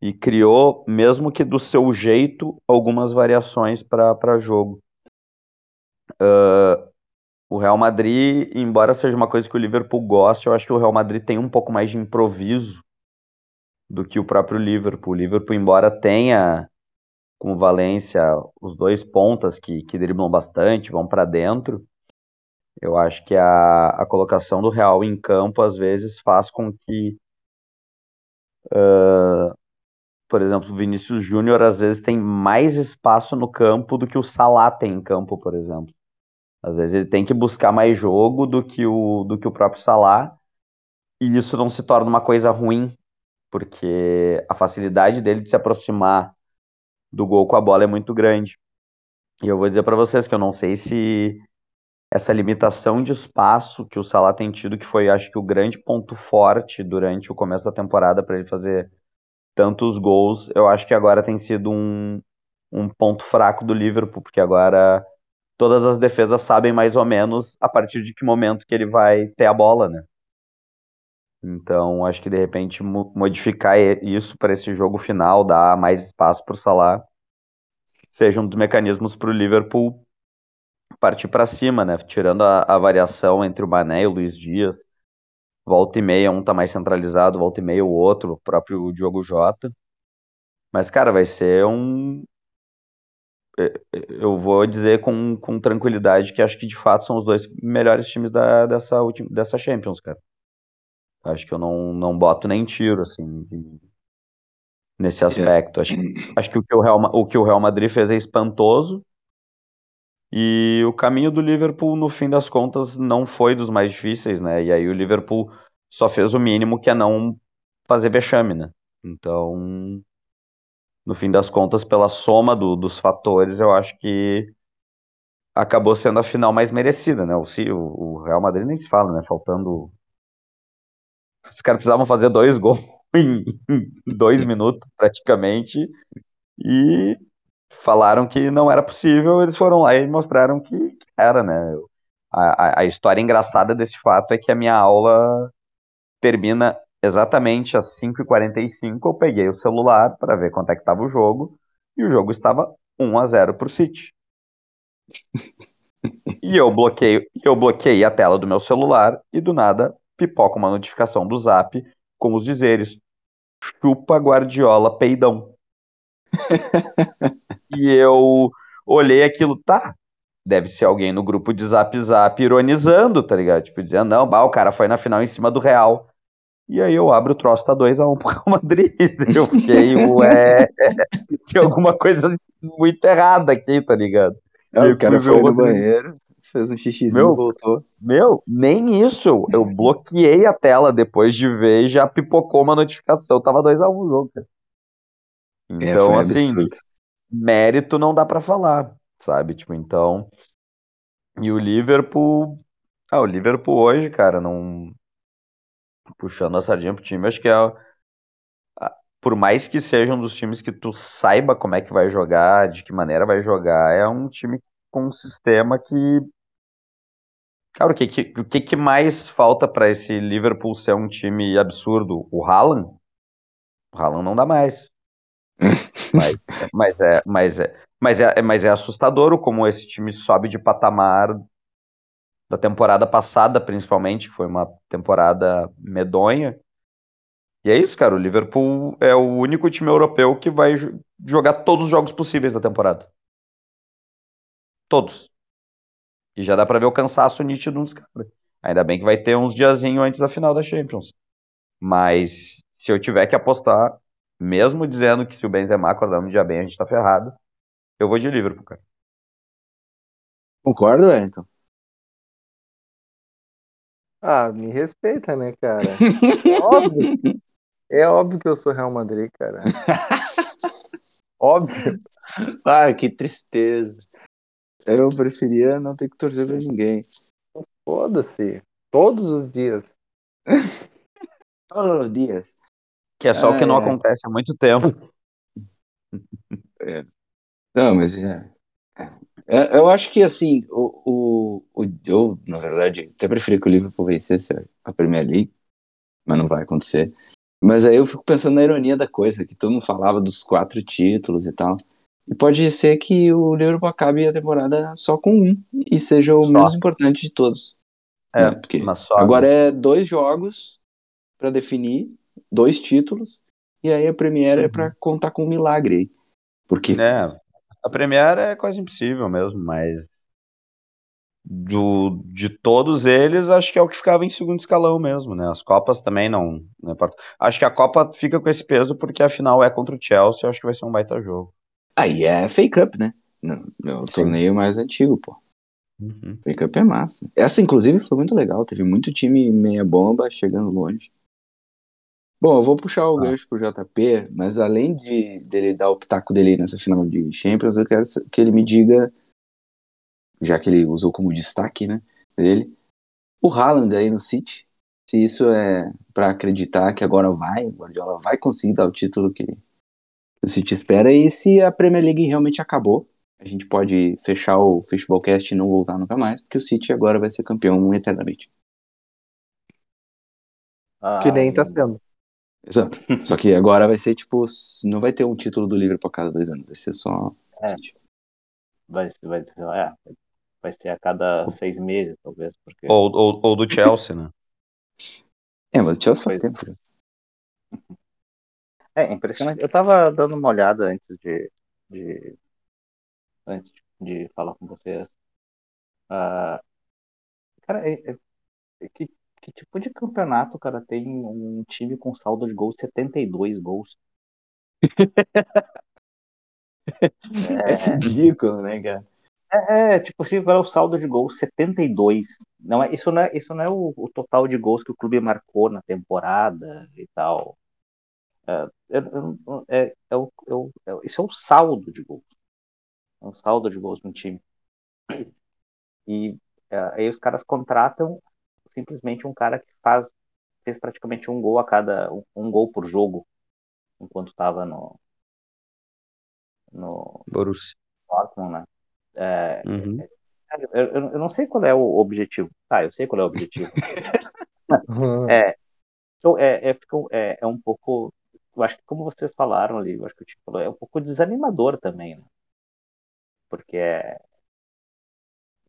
Speaker 4: E criou, mesmo que do seu jeito, algumas variações para jogo. O Real Madrid, embora seja uma coisa que o Liverpool gosta, eu acho que o Real Madrid tem um pouco mais de improviso do que o próprio Liverpool. O Liverpool, embora tenha com Valência, os dois pontas que, que driblam bastante, vão para dentro. Eu acho que a, a colocação do Real em campo às vezes faz com que, uh, por exemplo, o Vinícius Júnior às vezes tem mais espaço no campo do que o Salah tem em campo, por exemplo. Às vezes ele tem que buscar mais jogo do que o, do que o próprio Salah, e isso não se torna uma coisa ruim, porque a facilidade dele de se aproximar do gol com a bola é muito grande. E eu vou dizer para vocês que eu não sei se essa limitação de espaço que o Salah tem tido, que foi, acho que, o grande ponto forte durante o começo da temporada para ele fazer tantos gols, eu acho que agora tem sido um, um ponto fraco do Liverpool, porque agora todas as defesas sabem mais ou menos a partir de que momento que ele vai ter a bola, né? Então, acho que de repente modificar isso para esse jogo final, dar mais espaço para o Salah, seja um dos mecanismos para o Liverpool partir para cima, né? Tirando a, a, variação entre o Mané e o Luiz Dias, volta e meia um tá mais centralizado, volta e meia o outro, o próprio Diogo Jota. Mas, cara, vai ser um. Eu vou dizer com, com tranquilidade que acho que de fato são os dois melhores times da, dessa, última, dessa Champions, cara. Acho que eu não, não boto nem tiro, assim, nesse aspecto. Acho, acho que, o que o, Real, o que o Real Madrid fez é espantoso. E o caminho do Liverpool, no fim das contas, não foi dos mais difíceis, né? E aí o Liverpool só fez o mínimo que é não fazer vexame, né? Então, no fim das contas, pela soma do, dos fatores, eu acho que acabou sendo a final mais merecida, né? O, o Real Madrid nem se fala, né? Faltando os caras precisavam fazer dois gols em dois minutos, praticamente, e falaram que não era possível, eles foram lá e mostraram que era, né? A, a história engraçada desse fato é que a minha aula termina exatamente às 5h45. Eu peguei o celular para ver quanto é que estava o jogo, e o jogo estava 1 a 0 para o City. e eu bloqueei, eu bloqueei a tela do meu celular e do nada pipoca uma notificação do Zap com os dizeres: chupa Guardiola peidão. e eu olhei aquilo, tá? Deve ser alguém no grupo de Zap Zap ironizando, tá ligado? Tipo, dizendo, não, bah, o cara foi na final em cima do Real. E aí eu abro o troço, tá 2x1 um pro Real Madrid. Eu fiquei, ué, tem alguma coisa muito errada aqui, tá ligado?
Speaker 2: É, o cara foi no banheiro, fez um xixizinho meu, voltou.
Speaker 4: Meu, nem isso. Eu bloqueei a tela depois de ver e já pipocou uma notificação. Tava 2x1 um o jogo, cara. É, então, é, assim, absurdo. mérito não dá para falar, sabe? Tipo, então. E o Liverpool. Ah, o Liverpool hoje, cara, não. Puxando a sardinha pro time, acho que é. Por mais que seja um dos times que tu saiba como é que vai jogar, de que maneira vai jogar, é um time com um sistema que Cara, o que, que, o que, que mais falta para esse Liverpool ser um time absurdo? O Haaland? O Haaland não dá mais. mas, mas, é, mas, é, mas, é, mas é assustador como esse time sobe de patamar da temporada passada, principalmente, que foi uma temporada medonha. E é isso, cara. O Liverpool é o único time europeu que vai jogar todos os jogos possíveis da temporada. Todos. E já dá para ver o cansaço nítido nos caras. Ainda bem que vai ter uns diazinho antes da final da Champions. Mas se eu tiver que apostar, mesmo dizendo que se o Benzema acordar no dia bem, a gente tá ferrado, eu vou de Liverpool, cara.
Speaker 2: Concordo, Wellington?
Speaker 1: Ah, me respeita, né, cara? É óbvio. É óbvio que eu sou Real Madrid, cara. óbvio.
Speaker 2: Ah, que tristeza. Eu preferia não ter que torcer pra ninguém.
Speaker 1: Foda-se. Todos os dias.
Speaker 2: Todos os dias.
Speaker 4: Que é só o que não é. acontece há muito tempo.
Speaker 2: É. Não, mas é. É. Eu acho que assim, o, o, o, eu, na verdade, até preferia que o Liverpool vencesse a Premier League, mas não vai acontecer. Mas aí eu fico pensando na ironia da coisa, que todo mundo falava dos quatro títulos e tal. E pode ser que o Liverpool acabe a temporada só com um e seja o só. menos importante de todos. É, né? porque agora é dois jogos para definir, dois títulos, e aí a Premier uhum. é para contar com um milagre aí. Porque
Speaker 4: é, a Premier é quase impossível mesmo, mas do, de todos eles, acho que é o que ficava em segundo escalão mesmo, né? As Copas também não, não importa. Acho que a Copa fica com esse peso porque a final é contra o Chelsea, acho que vai ser um baita jogo.
Speaker 2: Aí é fake up, né? No, o torneio mais antigo, pô. Uhum. Fake up é massa. Essa, inclusive, foi muito legal. Teve muito time meia bomba chegando longe. Bom, eu vou puxar o ah. gancho pro JP, mas além de dele dar o pitaco dele nessa final de Champions, eu quero que ele me diga, já que ele usou como destaque, né? dele. O Haaland aí no City, se isso é para acreditar que agora vai, o Guardiola vai conseguir dar o título que o City espera, e se a Premier League realmente acabou, a gente pode fechar o Fishballcast e não voltar nunca mais, porque o City agora vai ser campeão eternamente.
Speaker 3: Ah,
Speaker 1: Que nem tá sendo.
Speaker 2: Exato. Só que agora vai ser tipo, não vai ter um título do Liverpool a cada dois anos, vai ser só.
Speaker 3: É. Vai, vai, é, vai ser a cada seis meses, talvez, porque
Speaker 4: Ou, ou, ou do Chelsea, né?
Speaker 2: É, mas o Chelsea faz tempo. né?
Speaker 3: É impressionante. Eu tava dando uma olhada antes de, de antes de falar com vocês. Ah, cara, é- é- é que, que tipo de campeonato, cara, tem um time com saldo de gols 72 gols?
Speaker 2: É ridículo, né, cara?
Speaker 3: É, é, tipo assim, qual é o saldo de gols 72? Não é, isso não é, isso não é o, o total de gols que o clube marcou na temporada e tal. É, é, é o, é é o- isso é o saldo de gols. É um saldo de gols no time. E é, aí os caras contratam simplesmente um cara que faz fez praticamente um gol a cada um, um gol por jogo enquanto estava no no
Speaker 4: Borussia.
Speaker 3: Dortmund, né? É,
Speaker 4: Uhum.
Speaker 3: eu, eu- eu não sei qual é o objetivo. Tá, eu sei qual é o objetivo. É, então, é, é, fica- é, é um pouco. Eu acho que, como vocês falaram ali, eu acho que o Tico falou, é um pouco desanimador também, né? Porque é.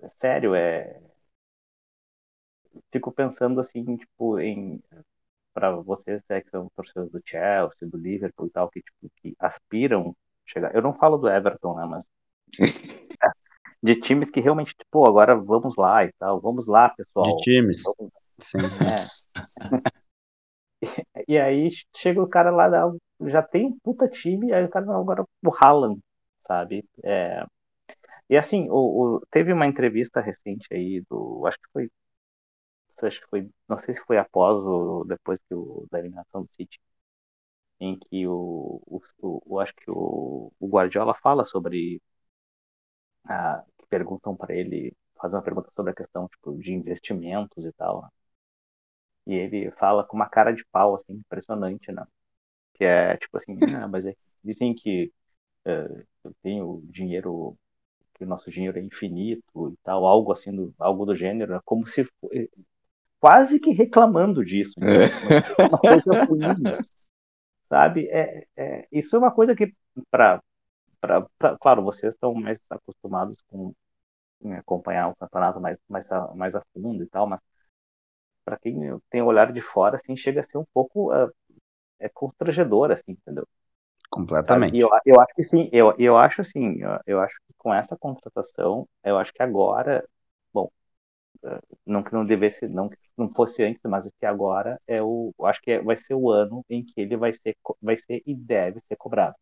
Speaker 3: é sério, é. Fico pensando assim, tipo, em. Para vocês é, que são torcedores do Chelsea, do Liverpool e tal, que, tipo, que aspiram chegar. Eu não falo do Everton, né? Mas. De times que realmente, tipo, agora vamos lá e tal, vamos lá, pessoal.
Speaker 4: De times.
Speaker 3: Vamos
Speaker 4: Sim.
Speaker 3: É. E aí chega o cara lá, já tem um puta time, aí o cara agora o Haaland, sabe? É, E assim, o, o- teve uma entrevista recente aí do. Acho que foi. Acho que foi. Não sei se foi após ou depois que o, da eliminação do City. Em que o, o, o- acho que o, o Guardiola fala sobre. ah, que perguntam para ele, fazem uma pergunta sobre a questão tipo, de investimentos e tal. né? E ele fala com uma cara de pau, assim, impressionante, né? Que é tipo assim, ah, mas é, dizem que eh, eu tenho dinheiro, que o nosso dinheiro é infinito e tal, algo assim, do, algo do gênero, né? como se quase que reclamando disso, né?
Speaker 2: É.
Speaker 3: uma coisa ruim, sabe? É, é, isso é uma coisa que, para, claro, vocês estão mais acostumados com em acompanhar o campeonato mais, mais, a, mais a fundo e tal, mas para quem tem o olhar de fora, assim, chega a ser um pouco ah, é constrangedor, assim, entendeu?
Speaker 4: Completamente.
Speaker 3: E eu, eu acho que sim, eu, eu acho assim, eu, eu acho que com essa contratação, eu acho que agora, bom, eh, não que não devesse, não que não fosse antes, mas que agora é o, eu acho que é- vai ser o ano em que ele vai ser, vai ser e deve ser cobrado,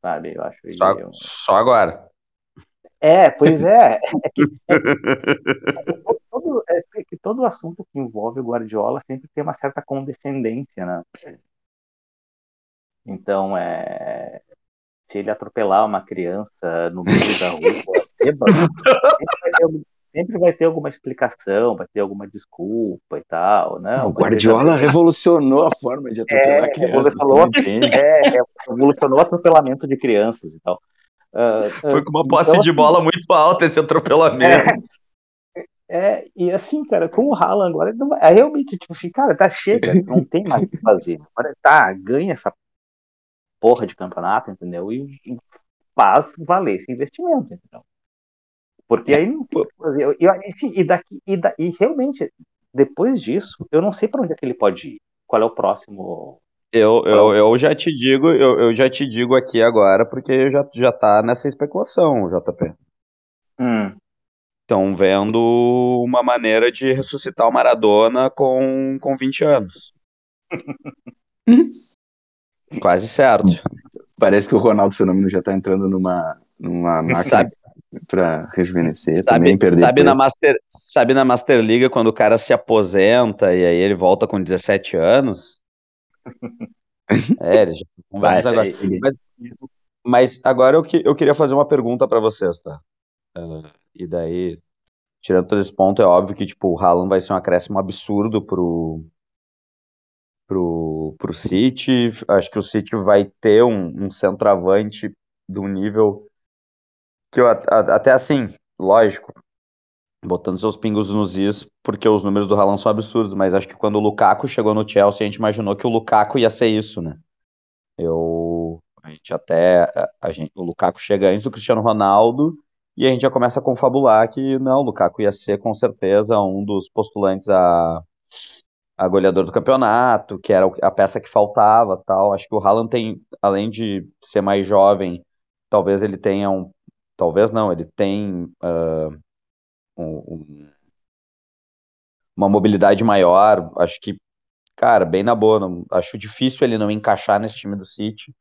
Speaker 3: sabe? Eu acho ele,
Speaker 4: Só,
Speaker 3: eu-
Speaker 4: só agora.
Speaker 3: é, pois é, é que todo, é que todo assunto que envolve o Guardiola sempre tem uma certa condescendência, né? Então, é, se ele atropelar uma criança no meio da rua, bêbado, sempre vai sempre vai ter alguma explicação, vai ter alguma desculpa e tal, não?
Speaker 2: o Guardiola
Speaker 3: veja bem,
Speaker 2: revolucionou a forma de atropelar
Speaker 3: É,
Speaker 2: crianças.
Speaker 3: revolucionou.
Speaker 2: entende?
Speaker 3: é, é, revolucionou o atropelamento de crianças e tal. Ah, ah,
Speaker 4: Foi com uma posse
Speaker 3: então,
Speaker 4: de
Speaker 3: assim,
Speaker 4: bola muito alta esse atropelamento.
Speaker 3: É, e assim, cara, com o Haaland agora, não é realmente, tipo assim, cara, tá chega, não tem mais o que fazer. Agora tá, ganha essa porra de campeonato, entendeu? E, e faz valer esse investimento, entendeu? Porque aí não. Eu- eu- e, sim, e daqui, e, da, e realmente, depois disso, eu não sei pra onde é que ele pode ir. Qual é o próximo.
Speaker 4: Eu, eu, eu já te digo, eu, eu já te digo aqui agora, porque já, já tá nessa especulação, JP.
Speaker 3: Hum,
Speaker 4: Estão vendo uma maneira de ressuscitar o Maradona com, com 20 anos. Quase certo.
Speaker 2: Parece que o Ronaldo Fenômeno já tá entrando numa, numa máquina Pra rejuvenescer,
Speaker 4: Sabe,
Speaker 2: também perder
Speaker 4: sabe, na
Speaker 2: peso.
Speaker 4: Master, sabe na Master Liga quando o cara se aposenta e aí ele volta com 17 anos? É, ele já
Speaker 2: essa
Speaker 4: negócios.
Speaker 2: aí,
Speaker 4: Mas, mas agora eu, que, eu queria fazer uma pergunta para vocês, tá? Ah, e daí, tirando todo esse ponto, é óbvio que tipo, o Haaland vai ser um acréscimo absurdo pro, pro, pro City. Acho que o City vai ter um, um centroavante do nível que eu até assim, lógico, botando seus pingos nos is, porque os números do Haaland são absurdos, mas acho que quando o Lukaku chegou no Chelsea, a gente imaginou que o Lukaku ia ser isso, né? Eu a gente até a, gente, o Lukaku chega antes do Cristiano Ronaldo e a gente já começa a confabular que não, o Lukaku ia ser com certeza um dos postulantes a, a goleador do campeonato, que era a peça que faltava, tal. Acho que o Haaland tem, além de ser mais jovem, talvez ele tenha um, talvez não, ele tem uh, um, um, uma mobilidade maior. Acho que, cara, bem na boa, não, acho difícil ele não encaixar nesse time do City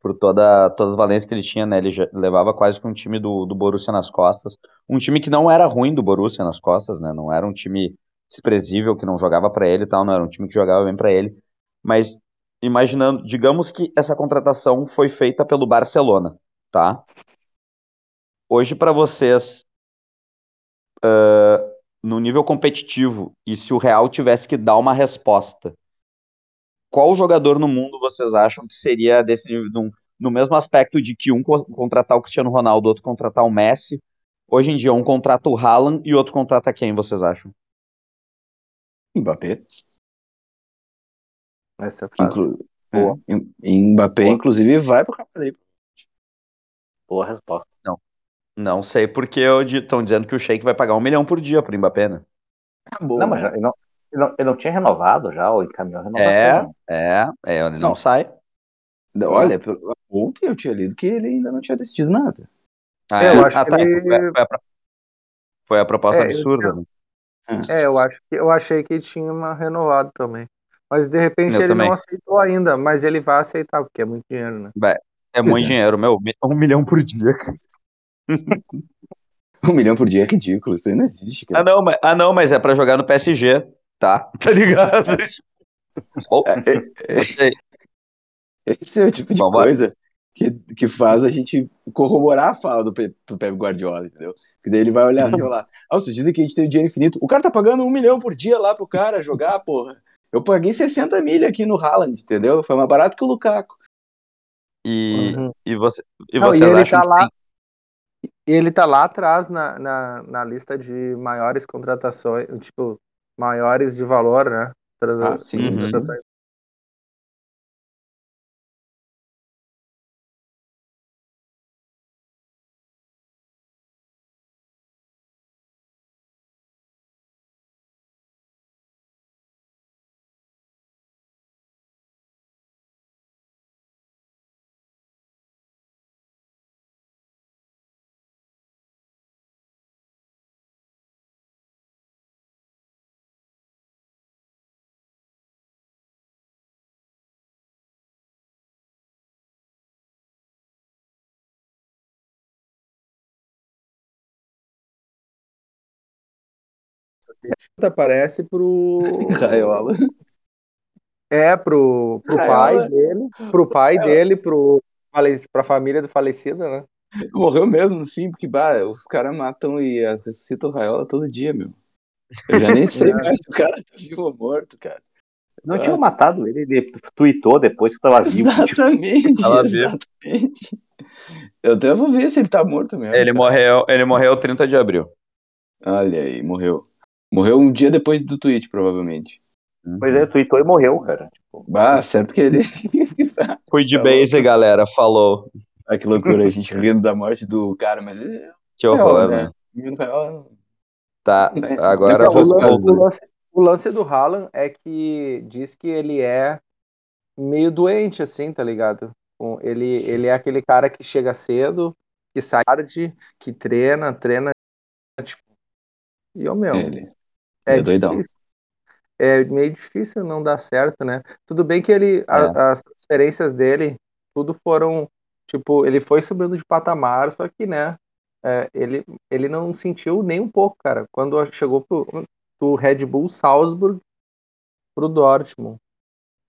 Speaker 4: por toda, todas as valências que ele tinha, né? Ele levava quase que um time do, do Borussia nas costas. Um time que não era ruim do Borussia nas costas, né? Não era um time desprezível que não jogava para ele e tal, não era um time que jogava bem para ele. Mas imaginando, digamos que essa contratação foi feita pelo Barcelona, tá? Hoje para vocês, uh, no nível competitivo, e se o Real tivesse que dar uma resposta qual jogador no mundo vocês acham que seria desse no, no mesmo aspecto de que um contratar o Cristiano Ronaldo, outro contratar o Messi? Hoje em dia, um contrata o Haaland e o outro contrata quem, vocês acham?
Speaker 2: Mbappé.
Speaker 1: Essa é fácil.
Speaker 2: Inclu é, Mbappé, Boa. inclusive, vai pro Real
Speaker 3: Boa resposta.
Speaker 4: Não. Não sei porque estão dizendo que o Sheik vai pagar um milhão por dia pro Mbappé, né?
Speaker 3: Ah, boa, não, mas já, não, ele não, ele não tinha renovado já, ou encaminhou a
Speaker 4: renovação? É, é, é, ele não, não sai.
Speaker 2: Olha, ontem eu tinha lido que ele ainda não tinha decidido nada.
Speaker 4: Ah, é, eu acho ah, que tá, ele... foi, a, foi, a, proposta é, absurda. Né?
Speaker 1: É, eu acho que eu achei que tinha uma renovado também. Mas de repente eu ele também. não aceitou ainda, mas ele vai aceitar, porque é muito dinheiro, né?
Speaker 4: É muito é. dinheiro, meu, um milhão por dia.
Speaker 2: Um milhão por dia é ridículo, isso aí não existe, cara.
Speaker 4: Ah, não, mas, ah, não, mas é pra jogar no PSG tá? Tá ligado?
Speaker 2: oh, é, é, esse é o tipo de Bom, coisa que, que faz a gente corroborar a fala do, do Pep Guardiola, entendeu? Que daí ele vai olhar assim falar: Ah, vocês dizem que a gente tem dinheiro infinito. O cara tá pagando um milhão por dia lá pro cara jogar, porra. Eu paguei 60 milha aqui no Haaland, entendeu? Foi mais barato que o Lukaku.
Speaker 4: E, uhum. e, você, e
Speaker 1: Não, vocês e ele acham tá lá, Ele tá lá atrás na, na, na lista de maiores contratações, tipo, maiores de valor, né?
Speaker 2: Ah, sim. Uhum.
Speaker 1: Aparece pro.
Speaker 2: Raiola.
Speaker 1: É, pro, pro pai dele, pro pai dele, pro, pra família do falecido, né?
Speaker 2: Morreu mesmo no fim, porque bah, os caras matam e ressuscitam o Raiola todo dia, meu. Eu já nem sei mais se o cara tá vivo ou morto, cara.
Speaker 3: Não ah. tinha matado ele, ele tweetou depois que tava vivo.
Speaker 2: Tipo, exatamente, tipo, tava exatamente. Eu até vou ver se ele tá morto mesmo.
Speaker 4: Ele morreu, ele morreu 30 de abril.
Speaker 2: Olha aí, morreu. Morreu um dia depois do tweet, provavelmente.
Speaker 3: Pois é, tweetou e morreu, cara.
Speaker 2: Tipo... Ah, certo que ele.
Speaker 4: Foi de tá base, galera, falou.
Speaker 2: Ah, que loucura, a gente rindo da morte do cara, mas.
Speaker 4: Que horror, né? né? Tá, agora.
Speaker 1: Então, o, lance, o, lance, o lance do Haaland é que diz que ele é meio doente, assim, tá ligado? Ele, ele é aquele cara que chega cedo, que sai tarde, que treina, treina, tipo, e o meu.
Speaker 2: Ele. É,
Speaker 1: é difícil. É meio difícil não dar certo, né? Tudo bem que ele, é. a, as transferências dele, tudo foram, tipo, ele foi subindo de patamar, só que, né, é, ele, ele não sentiu nem um pouco, cara. Quando chegou pro, do Red Bull Salzburg pro Dortmund.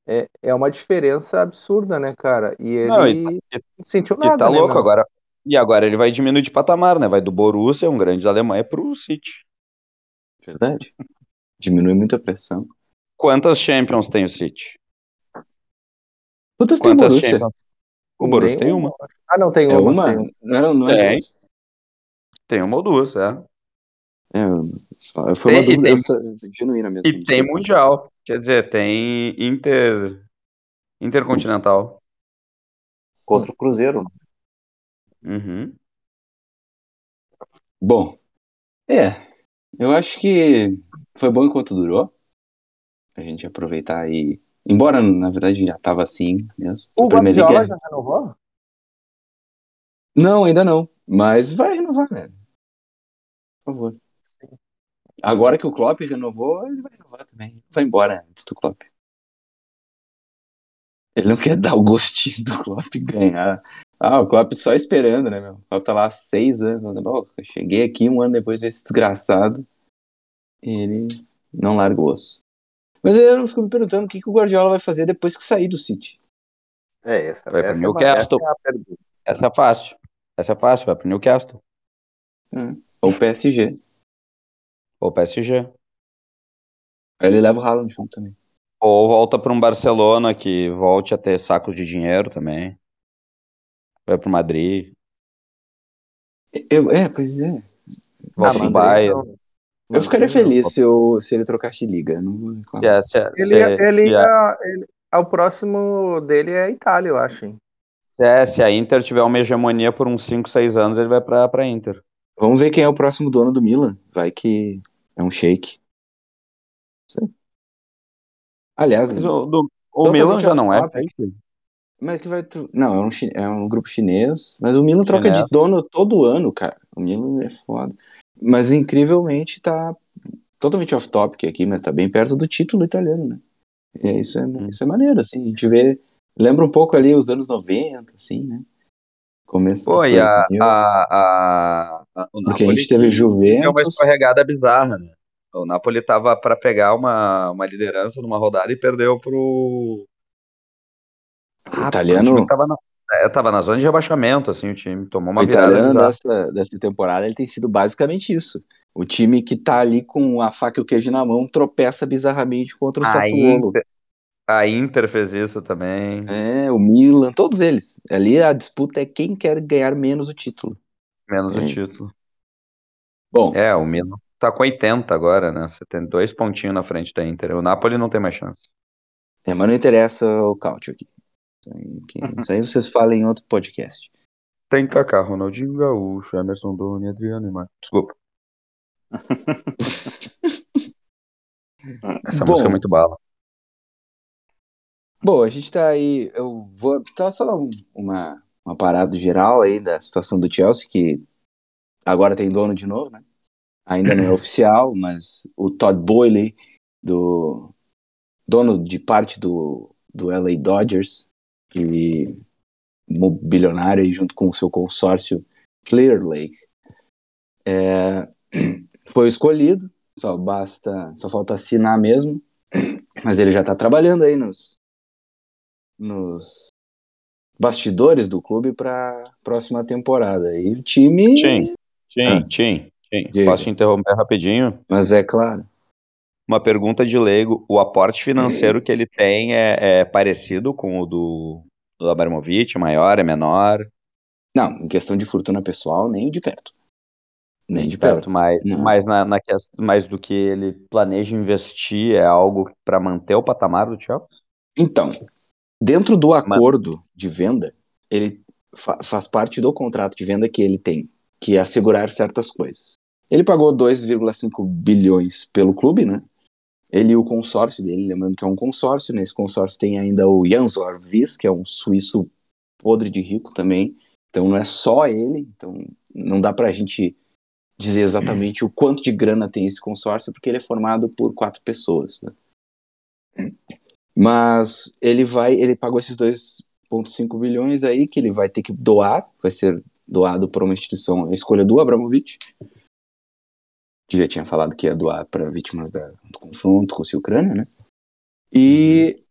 Speaker 1: É, é uma diferença absurda, né, cara? E ele não, e, não sentiu nada.
Speaker 4: E tá
Speaker 1: né,
Speaker 4: louco meu? agora. E agora ele vai diminuir de patamar, né? Vai do Borussia, um grande da Alemanha, pro City.
Speaker 2: Verdade. Diminui muito a pressão.
Speaker 4: Quantas Champions tem o City?
Speaker 2: Quantas tem o Borussia?
Speaker 4: Champions? O Borussia tem uma.
Speaker 1: Ah, não, tem
Speaker 2: É
Speaker 1: uma.
Speaker 2: uma?
Speaker 1: tem uma.
Speaker 2: Não, não é
Speaker 4: Tem. Tem uma ou duas, é.
Speaker 2: É, foi uma
Speaker 4: Tem-
Speaker 2: dúvida
Speaker 4: tem-
Speaker 2: genuína mesmo.
Speaker 4: E tem Mundial. Quer dizer, tem Inter. Intercontinental.
Speaker 3: Contra o Cruzeiro.
Speaker 4: Uhum.
Speaker 2: Bom, é, eu acho que foi bom enquanto durou. A gente aproveitar e. Embora, na verdade, já tava assim mesmo.
Speaker 1: O Guardiola já renovou?
Speaker 2: Não, ainda não. Mas vai renovar, né? Por favor. Agora que o Klopp renovou, ele vai renovar também. Vai embora antes do Klopp. Ele não quer dar o gostinho do Klopp ganhar. Ah, o Klopp só esperando, né, meu? O Klopp tá lá há seis anos. falando, "Ó, eu cheguei aqui um ano depois desse desgraçado. E ele não larga o osso. Mas eu fico me perguntando o que, que o Guardiola vai fazer depois que sair do City.
Speaker 3: É, essa,
Speaker 4: Vai pro
Speaker 3: essa, é uma-
Speaker 4: Newcastle.
Speaker 3: essa é a pergunta.
Speaker 4: Essa é fácil. Essa é fácil, vai pro Newcastle.
Speaker 2: Ou o PSG.
Speaker 4: Ou PSG.
Speaker 2: Aí ele leva o Haaland junto também.
Speaker 4: Ou volta para um Barcelona que volte a ter sacos de dinheiro também. Vai pro Madrid.
Speaker 2: Eu, é, pois é.
Speaker 4: Volta
Speaker 1: Ah,
Speaker 4: pro Bayern.
Speaker 2: Eu ficaria feliz se, eu, se ele trocasse de liga. Não vou
Speaker 4: Se,
Speaker 2: reclamar.
Speaker 4: é- se, é-
Speaker 1: Ele,
Speaker 4: se,
Speaker 1: ele,
Speaker 4: se, a-
Speaker 1: ele- ah, o próximo dele é a Itália, eu acho. hein?
Speaker 4: se, é- se a Inter tiver uma hegemonia por uns 5, 6 anos, ele vai pra, pra Inter.
Speaker 2: Vamos ver quem é o próximo dono do Milan. Vai que é um shake. Aliás,
Speaker 4: Mas o, do- o Milan já não é.
Speaker 2: Como é que vai. Não, é um, chi- é um grupo chinês. Mas o Milan troca de dono todo ano, cara. O Milan é foda. Mas incrivelmente tá totalmente off-topic aqui, mas tá bem perto do título italiano, né? E é, isso, é,
Speaker 4: Hum.
Speaker 2: isso é maneiro, assim. A gente vê. Lembra um pouco ali os anos 90, assim, né? Começo
Speaker 4: Pô, e a,
Speaker 2: 2000.
Speaker 4: a, a, a- o
Speaker 2: Porque a
Speaker 4: Napoli
Speaker 2: gente teve
Speaker 4: deu uma
Speaker 2: Juventus.
Speaker 4: escorregada bizarra, né? O Napoli tava pra pegar uma, uma liderança numa rodada e perdeu pro. Ah,
Speaker 2: italiano-
Speaker 4: Tava na, é, tava na zona de rebaixamento, assim, o time tomou uma
Speaker 2: o
Speaker 4: virada
Speaker 2: italiano
Speaker 4: bizarra.
Speaker 2: dessa, dessa temporada ele tem sido basicamente isso. O time que tá ali com a faca e o queijo na mão tropeça bizarramente contra o
Speaker 4: A
Speaker 2: Sassuolo.
Speaker 4: Inter, a Inter fez isso também.
Speaker 2: É, o Milan, todos eles. Ali a disputa é quem quer ganhar menos o título.
Speaker 4: Menos
Speaker 2: É.
Speaker 4: o título.
Speaker 2: Bom,
Speaker 4: É, o Milan tá com 80 agora, né? Você tem dois pontinhos na frente da Inter. O Napoli não tem mais chance.
Speaker 2: é, mas não interessa o count aqui. Isso aí, que- isso aí vocês falam em outro podcast.
Speaker 4: Tem Kaká, Ronaldinho Gaúcho, Emerson Doni, Adriano e Marcos. Desculpa. Essa
Speaker 2: Bom.
Speaker 4: música é muito bala.
Speaker 2: Bom, a gente tá aí. Eu vou. Tá só um- uma, uma parada geral aí da situação do Chelsea, que agora tem dono de novo, né? Ainda não é oficial, mas o Todd Boyle, do dono de parte do, do LA Dodgers, e bilionário aí junto com o seu consórcio Clear Lake, é, foi escolhido. Só basta, só falta assinar mesmo. Mas ele já tá trabalhando aí nos, nos bastidores do clube para próxima temporada. E o time,
Speaker 4: Tim, Tim. Tim, Tim.
Speaker 2: Diga.
Speaker 4: Posso te interromper rapidinho?
Speaker 2: mas é claro.
Speaker 4: Uma pergunta de leigo. O aporte financeiro que ele tem é, é parecido com o do, do Abramovich? Maior, é menor?
Speaker 2: Não, em questão de fortuna pessoal, nem de perto. Nem de perto.
Speaker 4: mas,
Speaker 2: Não.
Speaker 4: mas, na, na, mas do que ele planeja investir é algo para manter o patamar do Chelsea?
Speaker 2: Então, dentro do acordo de venda, ele fa- faz parte do contrato de venda que ele tem, que é assegurar certas coisas. Ele pagou 2,5 bilhões pelo clube, né? Ele e o consórcio dele, lembrando que é um consórcio, nesse consórcio tem ainda o Jans Orvis, que é um suíço podre de rico também. Então não é só ele, então não dá pra gente dizer exatamente o quanto de grana tem esse consórcio, porque ele é formado por quatro pessoas. Né? Mas ele vai, ele pagou esses 2,5 bilhões aí que ele vai ter que doar, vai ser doado por uma instituição, a escolha do Abramovich, que já tinha falado que ia doar para vítimas da, do confronto com a Ucrânia, né? E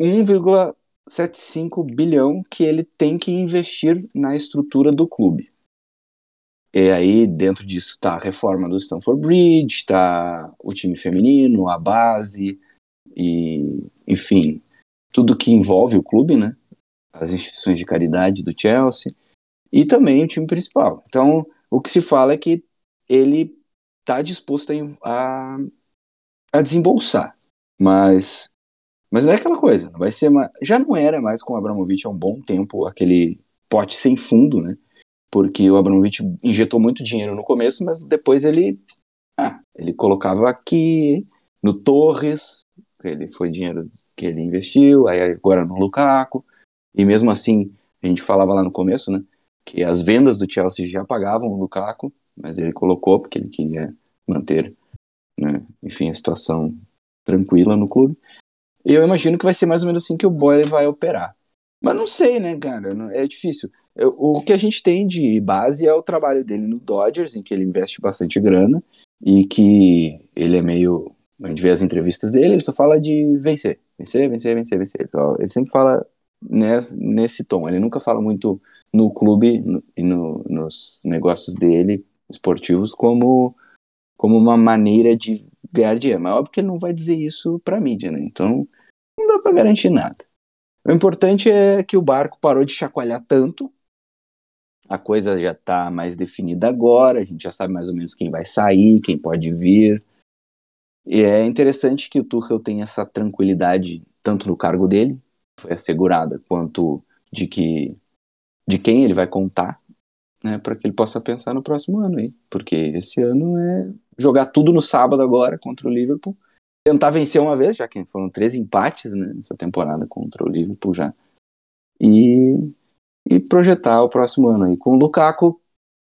Speaker 2: 1,75 bilhão que ele tem que investir na estrutura do clube. E aí, dentro disso, tá a reforma do Stanford Bridge, tá o time feminino, a base, e, enfim, tudo que envolve o clube, né? As instituições de caridade do Chelsea, e também o time principal. Então, o que se fala é que ele tá disposto a, a desembolsar, mas mas não é aquela coisa, vai ser uma, já não era mais com o Abramovich há um bom tempo aquele pote sem fundo, né? Porque o Abramovich injetou muito dinheiro no começo, mas depois ele ah, ele colocava aqui no Torres, ele foi dinheiro que ele investiu, aí agora no Lukaku, e mesmo assim, a gente falava lá no começo, né, que as vendas do Chelsea já pagavam o Lukaku, mas ele colocou porque ele queria manter, né, enfim, a situação tranquila no clube. E eu imagino que vai ser mais ou menos assim que o Boyle vai operar. Mas não sei, né, cara? É difícil. O que a gente tem de base é o trabalho dele no Dodgers, em que ele investe bastante grana e que ele é meio. A gente vê as entrevistas dele, ele só fala de vencer, vencer, vencer, vencer, vencer. Ele sempre fala nesse, nesse tom. Ele nunca fala muito no clube e no, nos negócios dele esportivos como como uma maneira de ganhar dinheiro. Mas óbvio que ele não vai dizer isso pra mídia, né? Então não dá pra garantir nada. O importante é que o barco parou de chacoalhar tanto. A coisa já tá mais definida agora, a gente já sabe mais ou menos quem vai sair, quem pode vir. E é interessante que o Tuchel tenha essa tranquilidade tanto no cargo dele, foi assegurada, quanto de que de quem ele vai contar, né, para que ele possa pensar no próximo ano aí, porque esse ano é jogar tudo no sábado agora contra o Liverpool, tentar vencer uma vez, já que foram três empates né, nessa temporada contra o Liverpool já, e, e projetar o próximo ano aí com o Lukaku,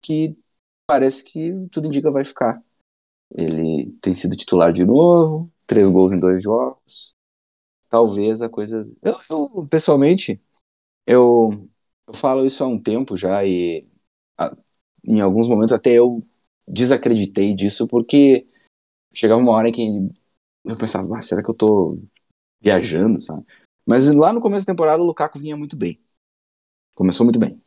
Speaker 2: que parece que tudo indica vai ficar. Ele tem sido titular de novo, três gols em dois jogos. Talvez a coisa. Eu, eu pessoalmente, eu, eu falo isso há um tempo já e em alguns momentos até eu desacreditei disso porque chegava uma hora que eu pensava, ah, será que eu tô viajando, sabe? Mas lá no começo da temporada o Lukaku vinha muito bem. Começou muito bem.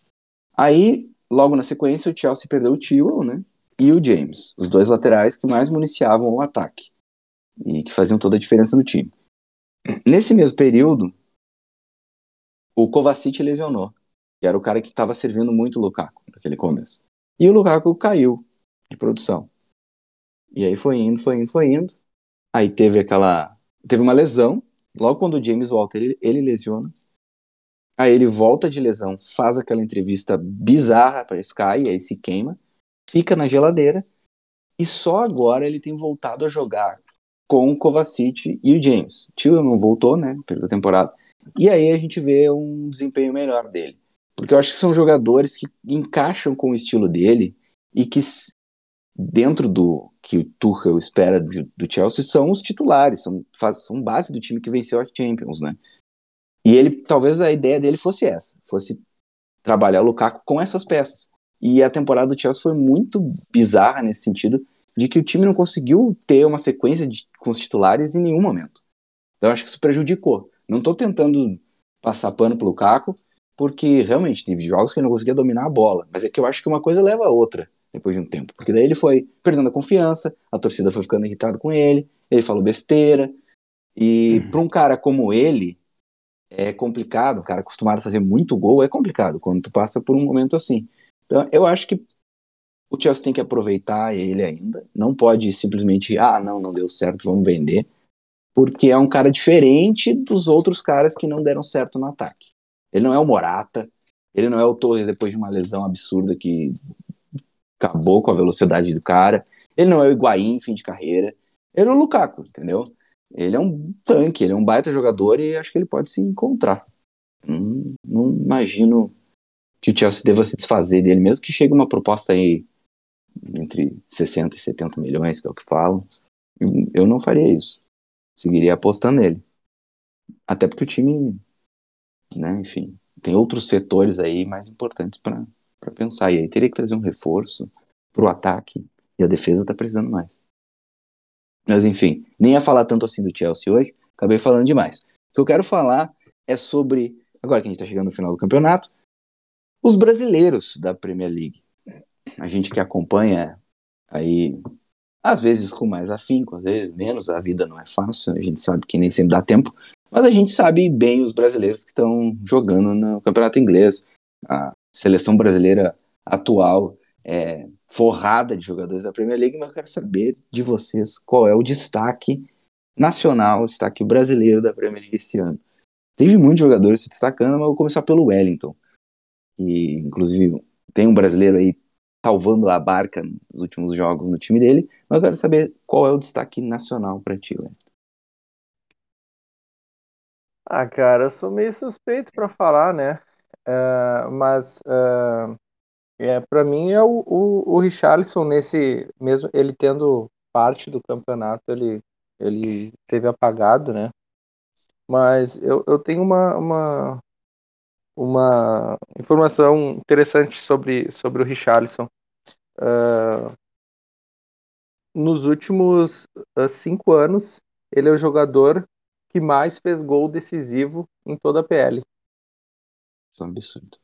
Speaker 2: Aí, logo na sequência, o Chelsea perdeu o Tio, né? E o James, os dois laterais que mais municiavam o ataque e que faziam toda a diferença no time. Nesse mesmo período, o Kovacic lesionou, que era o cara que estava servindo muito o Lukaku naquele começo. E o Lukaku caiu de produção. E aí foi indo, foi indo, foi indo. Aí teve aquela. Teve uma lesão. Logo quando o James volta, ele, ele lesiona. Aí ele volta de lesão, faz aquela entrevista bizarra para Sky, aí se queima, fica na geladeira. E só agora ele tem voltado a jogar com o Kovacic e o James. Tio não voltou, né, pela temporada. E aí a gente vê um desempenho melhor dele. Porque eu acho que são jogadores que encaixam com o estilo dele e que dentro do que o Tuchel espera do, do Chelsea são os titulares, são, faz, são base do time que venceu a Champions, né? E ele, talvez a ideia dele fosse essa, fosse trabalhar o Lukaku com essas peças. E a temporada do Chelsea foi muito bizarra nesse sentido, de que o time não conseguiu ter uma sequência de, com os titulares em nenhum momento. Então acho que isso prejudicou. Não estou tentando passar pano pro Lukaku, porque realmente teve jogos que ele não conseguia dominar a bola. Mas é que eu acho que uma coisa leva a outra depois de um tempo. Porque daí ele foi perdendo a confiança, a torcida foi ficando irritada com ele, ele falou besteira. E uhum. para um cara como ele, é complicado, um cara acostumado a fazer muito gol, é complicado quando tu passa por um momento assim. Então eu acho que o Chelsea tem que aproveitar ele ainda. Não pode simplesmente, ah, não, não deu certo, vamos vender. Porque é um cara diferente dos outros caras que não deram certo no ataque. Ele não é o Morata, ele não é o Torres depois de uma lesão absurda que acabou com a velocidade do cara. Ele não é o Higuaín, fim de carreira. Ele é o Lukaku, entendeu? Ele é um tanque, ele é um baita jogador e acho que ele pode se encontrar. Não, não imagino que o Chelsea deva se desfazer dele, mesmo que chegue uma proposta aí entre 60 e 70 milhões, que é o que falam. Eu não faria isso. Seguiria apostando nele. Até porque o time né? Enfim, tem outros setores aí mais importantes para pensar. E aí teria que trazer um reforço para o ataque e a defesa está precisando mais. Mas enfim, nem ia falar tanto assim do Chelsea hoje, acabei falando demais. O que eu quero falar é sobre, agora que a gente está chegando no final do campeonato, os brasileiros da Premier League. a gente que acompanha aí, às vezes com mais afinco, às vezes menos, a vida não é fácil, a gente sabe que nem sempre dá tempo, mas a gente sabe bem os brasileiros que estão jogando no Campeonato Inglês. A seleção brasileira atual é forrada de jogadores da Premier League, mas eu quero saber de vocês qual é o destaque nacional, o destaque brasileiro da Premier League esse ano. Teve muitos jogadores se destacando, mas eu vou começar pelo Wellington, que inclusive tem um brasileiro aí salvando a barca nos últimos jogos no time dele, mas eu quero saber qual é o destaque nacional para ti, Wellington.
Speaker 1: Ah, cara, eu sou meio suspeito para falar, né? Uh, mas uh, é, para mim é o, o, o Richarlison nesse mesmo ele tendo parte do campeonato ele ele teve apagado, né? Mas eu, eu tenho uma, uma uma informação interessante sobre sobre o Richarlison. Uh, nos últimos cinco anos ele é o jogador que mais fez gol decisivo em toda a PL.
Speaker 2: Isso é um absurdo.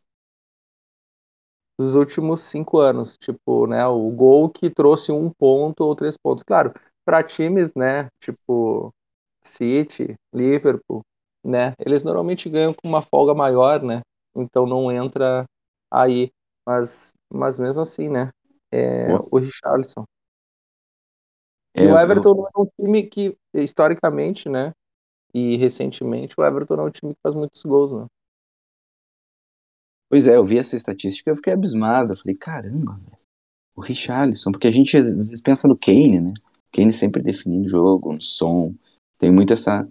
Speaker 1: Dos últimos cinco anos, tipo, né, o gol que trouxe um ponto ou três pontos. Claro, para times, né, tipo City, Liverpool, né, eles normalmente ganham com uma folga maior, né, então não entra aí. Mas, mas mesmo assim, né, é o Richarlison. É, e o Everton eu... é um time que, historicamente, né, e recentemente o Everton é um time que faz muitos gols, né?
Speaker 2: Pois é, eu vi essa estatística e fiquei abismado. Eu falei, caramba, o Richarlison, porque a gente às vezes pensa no Kane, né? Kane sempre definindo o jogo, no som, tem muito essa.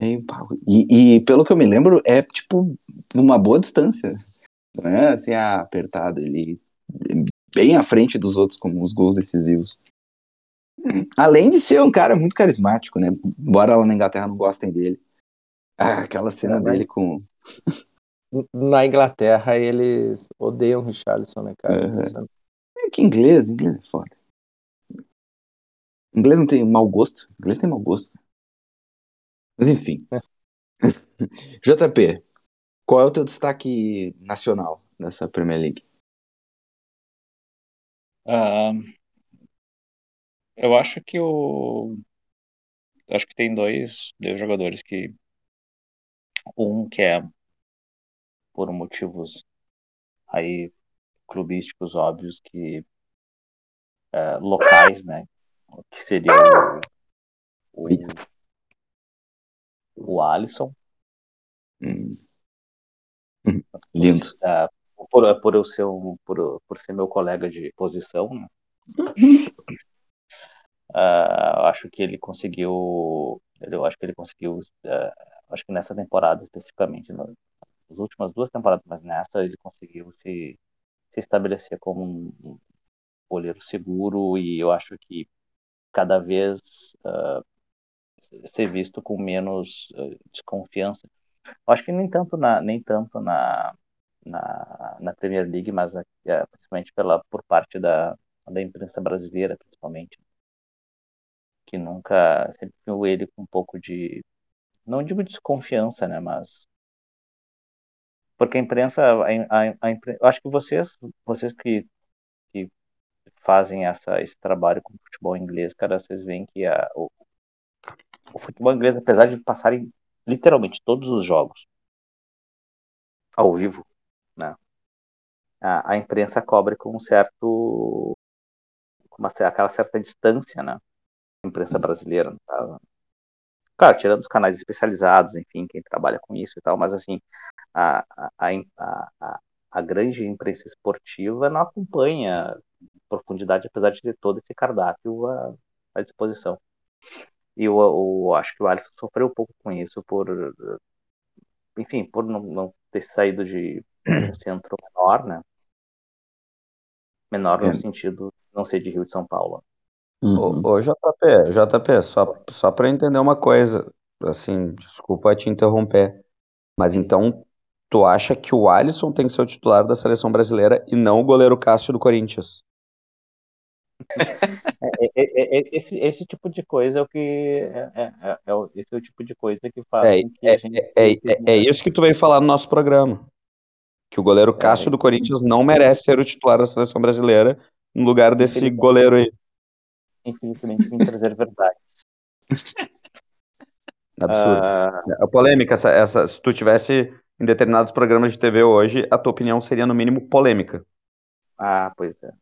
Speaker 2: E, e, pelo que eu me lembro, é tipo numa boa distância. Não é assim, ah, apertado, ele bem à frente dos outros como os gols decisivos. Além de ser um cara muito carismático, né? Embora lá na Inglaterra não gostem dele. Ah, aquela cena é, dele com.
Speaker 1: Na Inglaterra eles odeiam o Richarlison, né, cara? Uhum.
Speaker 2: É que inglês, inglês é foda. Inglês não tem mau gosto. Inglês tem mau gosto. Mas enfim. É. JP, qual é o teu destaque nacional nessa Premier League?
Speaker 3: Um, eu acho que o. Acho que tem dois, dois jogadores que. Um que é por motivos aí clubísticos óbvios que é, locais, né? Que seria o, o, o Alisson.
Speaker 2: Hum. Lindo.
Speaker 3: É, por, por, eu ser um, por, por ser meu colega de posição, né? Uh, acho que ele conseguiu, eu acho que ele conseguiu, uh, acho que nessa temporada especificamente, nas últimas duas temporadas, mas nessa ele conseguiu se, se estabelecer como um, goleiro seguro e eu acho que cada vez uh, ser visto com menos desconfiança. Eu acho que nem tanto na, nem tanto na, na, na Premier League, mas principalmente pela, por parte da, da imprensa brasileira, principalmente que nunca sempre viu ele com um pouco de não digo desconfiança, né, mas porque a imprensa, a, a, a imprensa, acho que vocês, vocês que, que fazem essa, esse trabalho com o futebol inglês, cara, vocês veem que a, o, o futebol inglês, apesar de passarem literalmente todos os jogos ao vivo, né, a, a imprensa cobre com um certo, com uma, aquela certa distância, né, imprensa brasileira, no caso. Claro, tirando os canais especializados, enfim, quem trabalha com isso e tal, mas assim, a, a, a, a grande imprensa esportiva não acompanha profundidade, apesar de ter todo esse cardápio à, à disposição. E eu, eu, acho que o Alisson sofreu um pouco com isso, por, enfim, por não, não ter saído de um centro menor, né? Menor no é. sentido não ser de Rio de São Paulo.
Speaker 4: Uhum. Ô, ô, JP, JP, só, só para entender uma coisa, assim, desculpa te interromper, mas então tu acha que o Alisson tem que ser o titular da seleção brasileira e não o goleiro Cássio do Corinthians?
Speaker 3: É, é, é, esse, esse tipo de coisa é o que é, é, é, esse é o tipo de coisa que faz
Speaker 4: é,
Speaker 3: que a gente
Speaker 4: é, é, isso que tu veio falar no nosso programa que o goleiro Cássio do Corinthians não merece ser o titular da seleção brasileira no lugar desse goleiro aí.
Speaker 3: Infelizmente, vim trazer verdade.
Speaker 4: Absurdo. Uh... A polêmica, essa, essa, se tu tivesse em determinados programas de TV hoje, a tua opinião seria no mínimo polêmica.
Speaker 3: Ah, pois é.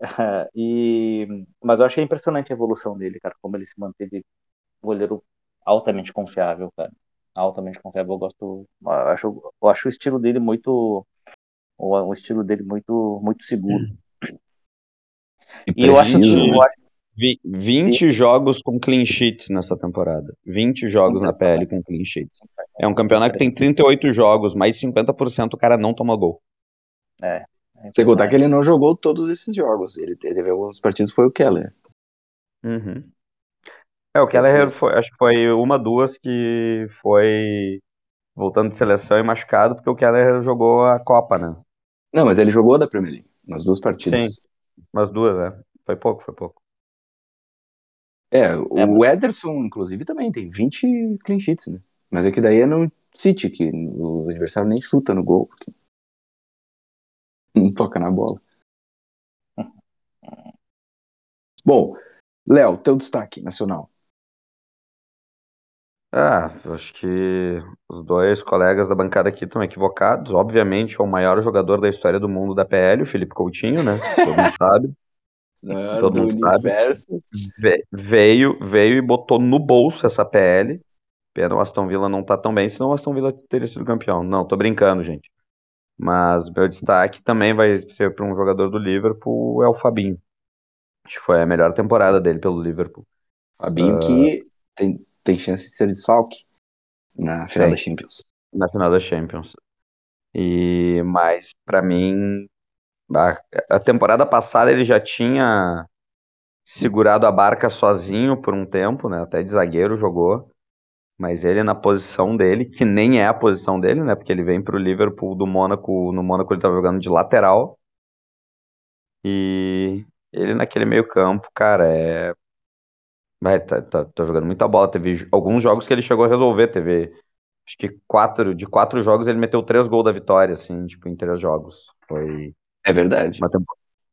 Speaker 3: e, mas eu achei impressionante a evolução dele, cara, como ele se manteve goleiro altamente confiável, cara. Altamente confiável. Eu gosto. Eu acho, eu acho o estilo dele muito. O, estilo dele muito, muito seguro.
Speaker 2: E, e eu acho que. Eu acho,
Speaker 4: 20 e... jogos com clean sheets nessa temporada. 20 jogos na PL com clean sheets. É um campeonato que tem 38 jogos, mais 50% o cara não toma gol.
Speaker 3: É.
Speaker 2: é Sem contar que ele não jogou todos esses jogos. Ele teve alguns partidos, foi o Keller.
Speaker 4: Uhum. É, o Keller foi, acho que foi uma, duas que foi voltando de seleção e machucado, porque o Keller jogou a Copa, né?
Speaker 2: Não, mas ele jogou da Premier League, nas duas partidas.
Speaker 4: Sim, umas duas, é. Foi pouco, foi pouco.
Speaker 2: É, é o mas... Ederson, inclusive, também tem 20 clean sheets, né? Mas é que daí é no City, que o adversário nem chuta no gol, porque não toca na bola. Bom, Léo, teu destaque nacional.
Speaker 4: Ah, eu acho que os dois colegas da bancada aqui estão equivocados. Obviamente, é o maior jogador da história do mundo da PL, o Felipe Coutinho, né? Todo mundo sabe.
Speaker 2: Não, Todo mundo universo.
Speaker 4: sabe. Veio, veio e botou no bolso essa PL. Pena o Aston Villa não tá tão bem, senão o Aston Villa teria sido campeão. Não, tô brincando, gente. Mas meu destaque também vai ser para um jogador do Liverpool, é o Fabinho. Acho que foi a melhor temporada dele pelo Liverpool.
Speaker 2: Fabinho uh... que tem, tem chance de ser desfalque na final Sim, da Champions.
Speaker 4: Na final da Champions. E mas para mim a, a temporada passada ele já tinha segurado a barca sozinho por um tempo, né? Até de zagueiro jogou. Mas ele na posição dele, que nem é a posição dele, né? Porque ele vem pro Liverpool do Mônaco, no Mônaco ele tava jogando de lateral. E ele naquele meio-campo, cara, é. Vai, tá, tá, tá, jogando muita bola. Teve alguns jogos que ele chegou a resolver. Teve. Acho que quatro, de quatro jogos ele meteu três gols da vitória, assim, tipo, em três jogos. Foi.
Speaker 2: É verdade.
Speaker 4: Uma,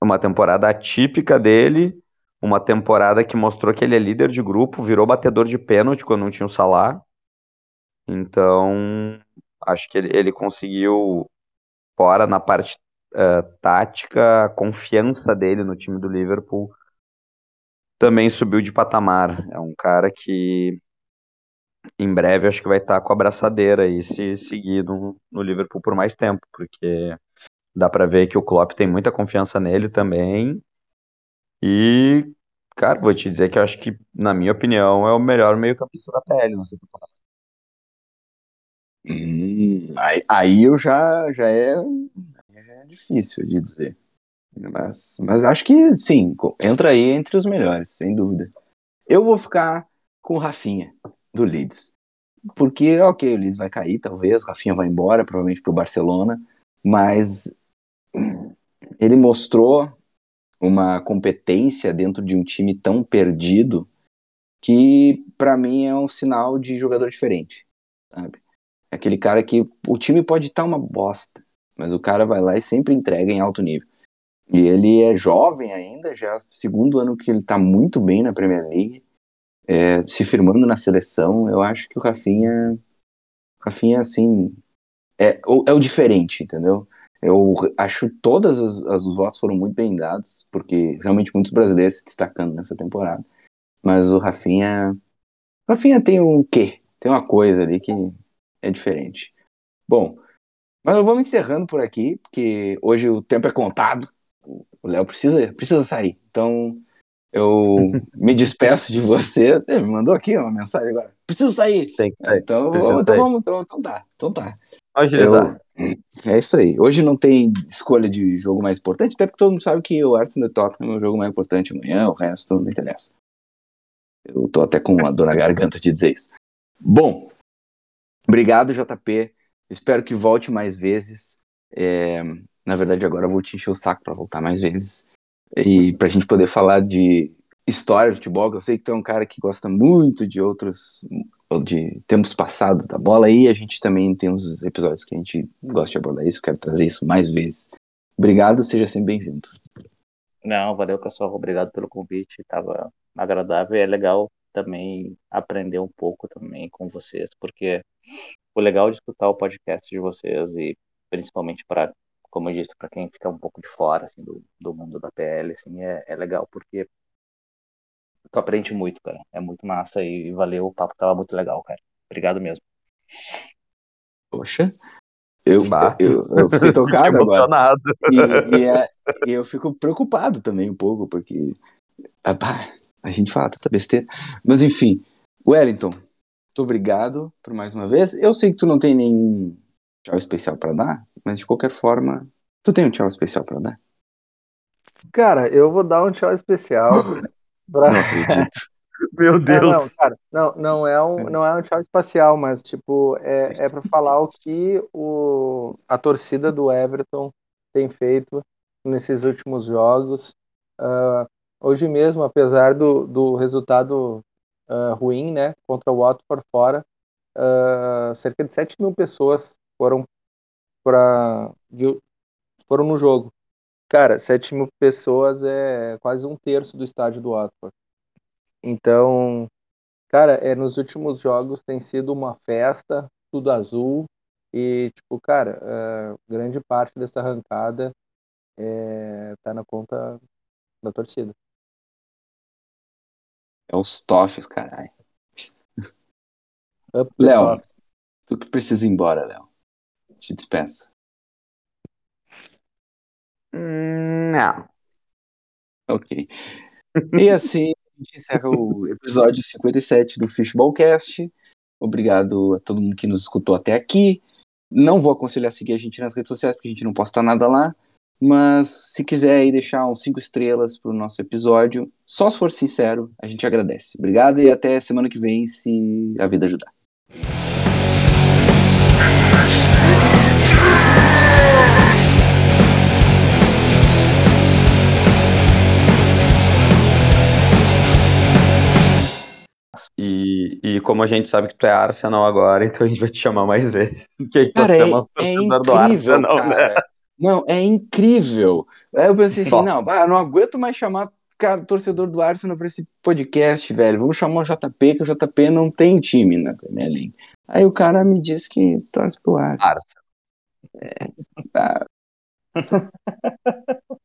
Speaker 4: uma temporada atípica dele. Uma temporada que mostrou que ele é líder de grupo, virou batedor de pênalti quando não tinha o Salah. Então, acho que ele, ele conseguiu, fora na parte uh, tática, a confiança dele no time do Liverpool também subiu de patamar. É um cara que em breve acho que vai estar com a abraçadeira e se seguir no, Liverpool por mais tempo, porque dá para ver que o Klopp tem muita confiança nele também. E, cara, vou te dizer que eu acho que, na minha opinião, é o melhor meio-campista da PL.
Speaker 2: Hum, aí, aí eu já, já é difícil de dizer. Mas, mas acho que sim, entra aí entre os melhores, sem dúvida. Eu vou ficar com o Rafinha, do Leeds. Porque, ok, o Leeds vai cair, talvez, o Rafinha vai embora, provavelmente para o Barcelona, mas ele mostrou uma competência dentro de um time tão perdido que, para mim, é um sinal de jogador diferente, sabe? Aquele cara que o time pode estar tá uma bosta, mas o cara vai lá e sempre entrega em alto nível. E ele é jovem ainda, já segundo ano que ele está muito bem na Premier League, é, se firmando na seleção. Eu acho que o Rafinha, Rafinha assim, é, é o diferente, entendeu? Eu acho que todas as, as votos foram muito bem dados, porque realmente muitos brasileiros se destacando nessa temporada. Mas o Rafinha, o Rafinha tem um quê? Tem uma coisa ali que é diferente. Bom, mas vamos encerrando por aqui, porque hoje o tempo é contado. O Léo precisa, precisa sair. Então, eu me despeço de você. Você me mandou aqui uma mensagem agora. Preciso sair.
Speaker 4: Tem
Speaker 2: que sair. Então, vamos, então, vamos, então, então tá. Então tá.
Speaker 4: Agilizar.
Speaker 2: Eu, é isso aí. Hoje não tem escolha de jogo mais importante, até porque todo mundo sabe que o Arsenal Tottenham é o jogo mais importante amanhã, o resto não interessa. Eu tô até com a dor na garganta de dizer isso. Bom, obrigado, JP. Espero que volte mais vezes. É, na verdade, agora eu vou te encher o saco para voltar mais vezes. E pra gente poder falar de história de futebol, que eu sei que tu é um cara que gosta muito de outros, de tempos passados da bola, e a gente também tem uns episódios que a gente gosta de abordar isso, quero trazer isso mais vezes. Obrigado, seja sempre bem-vindo.
Speaker 3: Não, valeu, pessoal. Obrigado pelo convite. Tava agradável e é legal também aprender um pouco também com vocês, porque o legal de escutar o podcast de vocês e principalmente para, como eu disse, para quem fica um pouco de fora assim do, do mundo da PL, assim, é, é legal porque tu aprende muito, cara. É muito massa e valeu, o papo tava muito legal, cara. Obrigado mesmo.
Speaker 2: Poxa, eu, eu, eu fiquei tocado agora. E, e, é, e, eu fico preocupado também um pouco, porque ah, a gente fala tanta besteira. Mas enfim, Wellington, muito obrigado por mais uma vez. Eu sei que tu não tem nenhum tchau especial para dar, mas de qualquer forma, tu tem um tchau especial para dar?
Speaker 1: Cara, eu vou dar um tchau especial.
Speaker 2: pra... Não acredito.
Speaker 4: Meu Deus.
Speaker 1: Não, não, cara, não, não é um, não é um tchau espacial, mas tipo é, é para falar o que o, a torcida do Everton tem feito nesses últimos jogos. Uh, hoje mesmo, apesar do, do resultado uh, ruim, né, contra o Watford fora, uh, cerca de 7 mil pessoas foram para foram no jogo. Cara, 7 mil pessoas é quase um terço do estádio do Watford. Então, cara, é, nos últimos jogos tem sido uma festa, tudo azul. E, tipo, cara, uh, grande parte dessa arrancada é, tá na conta da torcida.
Speaker 2: É os Toffs, caralho. Léo, tu que precisa ir embora, Léo. Te dispensa.
Speaker 4: Não.
Speaker 2: Ok. E assim, a gente encerra o episódio 57 do Fishballcast. Obrigado a todo mundo que nos escutou até aqui. Não vou aconselhar a seguir a gente nas redes sociais, porque a gente não posta nada lá. Mas se quiser aí deixar uns 5 estrelas pro nosso episódio, só se for sincero, a gente agradece. Obrigado e até semana que vem, se a vida ajudar.
Speaker 4: E, e como a gente sabe que tu é Arsenal agora, então a gente vai te chamar mais vezes. Que a gente
Speaker 2: cara, é, é incrível, Arsenal, né? cara. Né? Não, é incrível. Aí eu pensei assim, não, não aguento mais chamar cara, torcedor do Arsenal pra esse podcast, velho. Vamos chamar o JP, que o JP não tem time na Premier League. Aí o cara me disse que torce pro Arsenal. Arsenal. É, tá.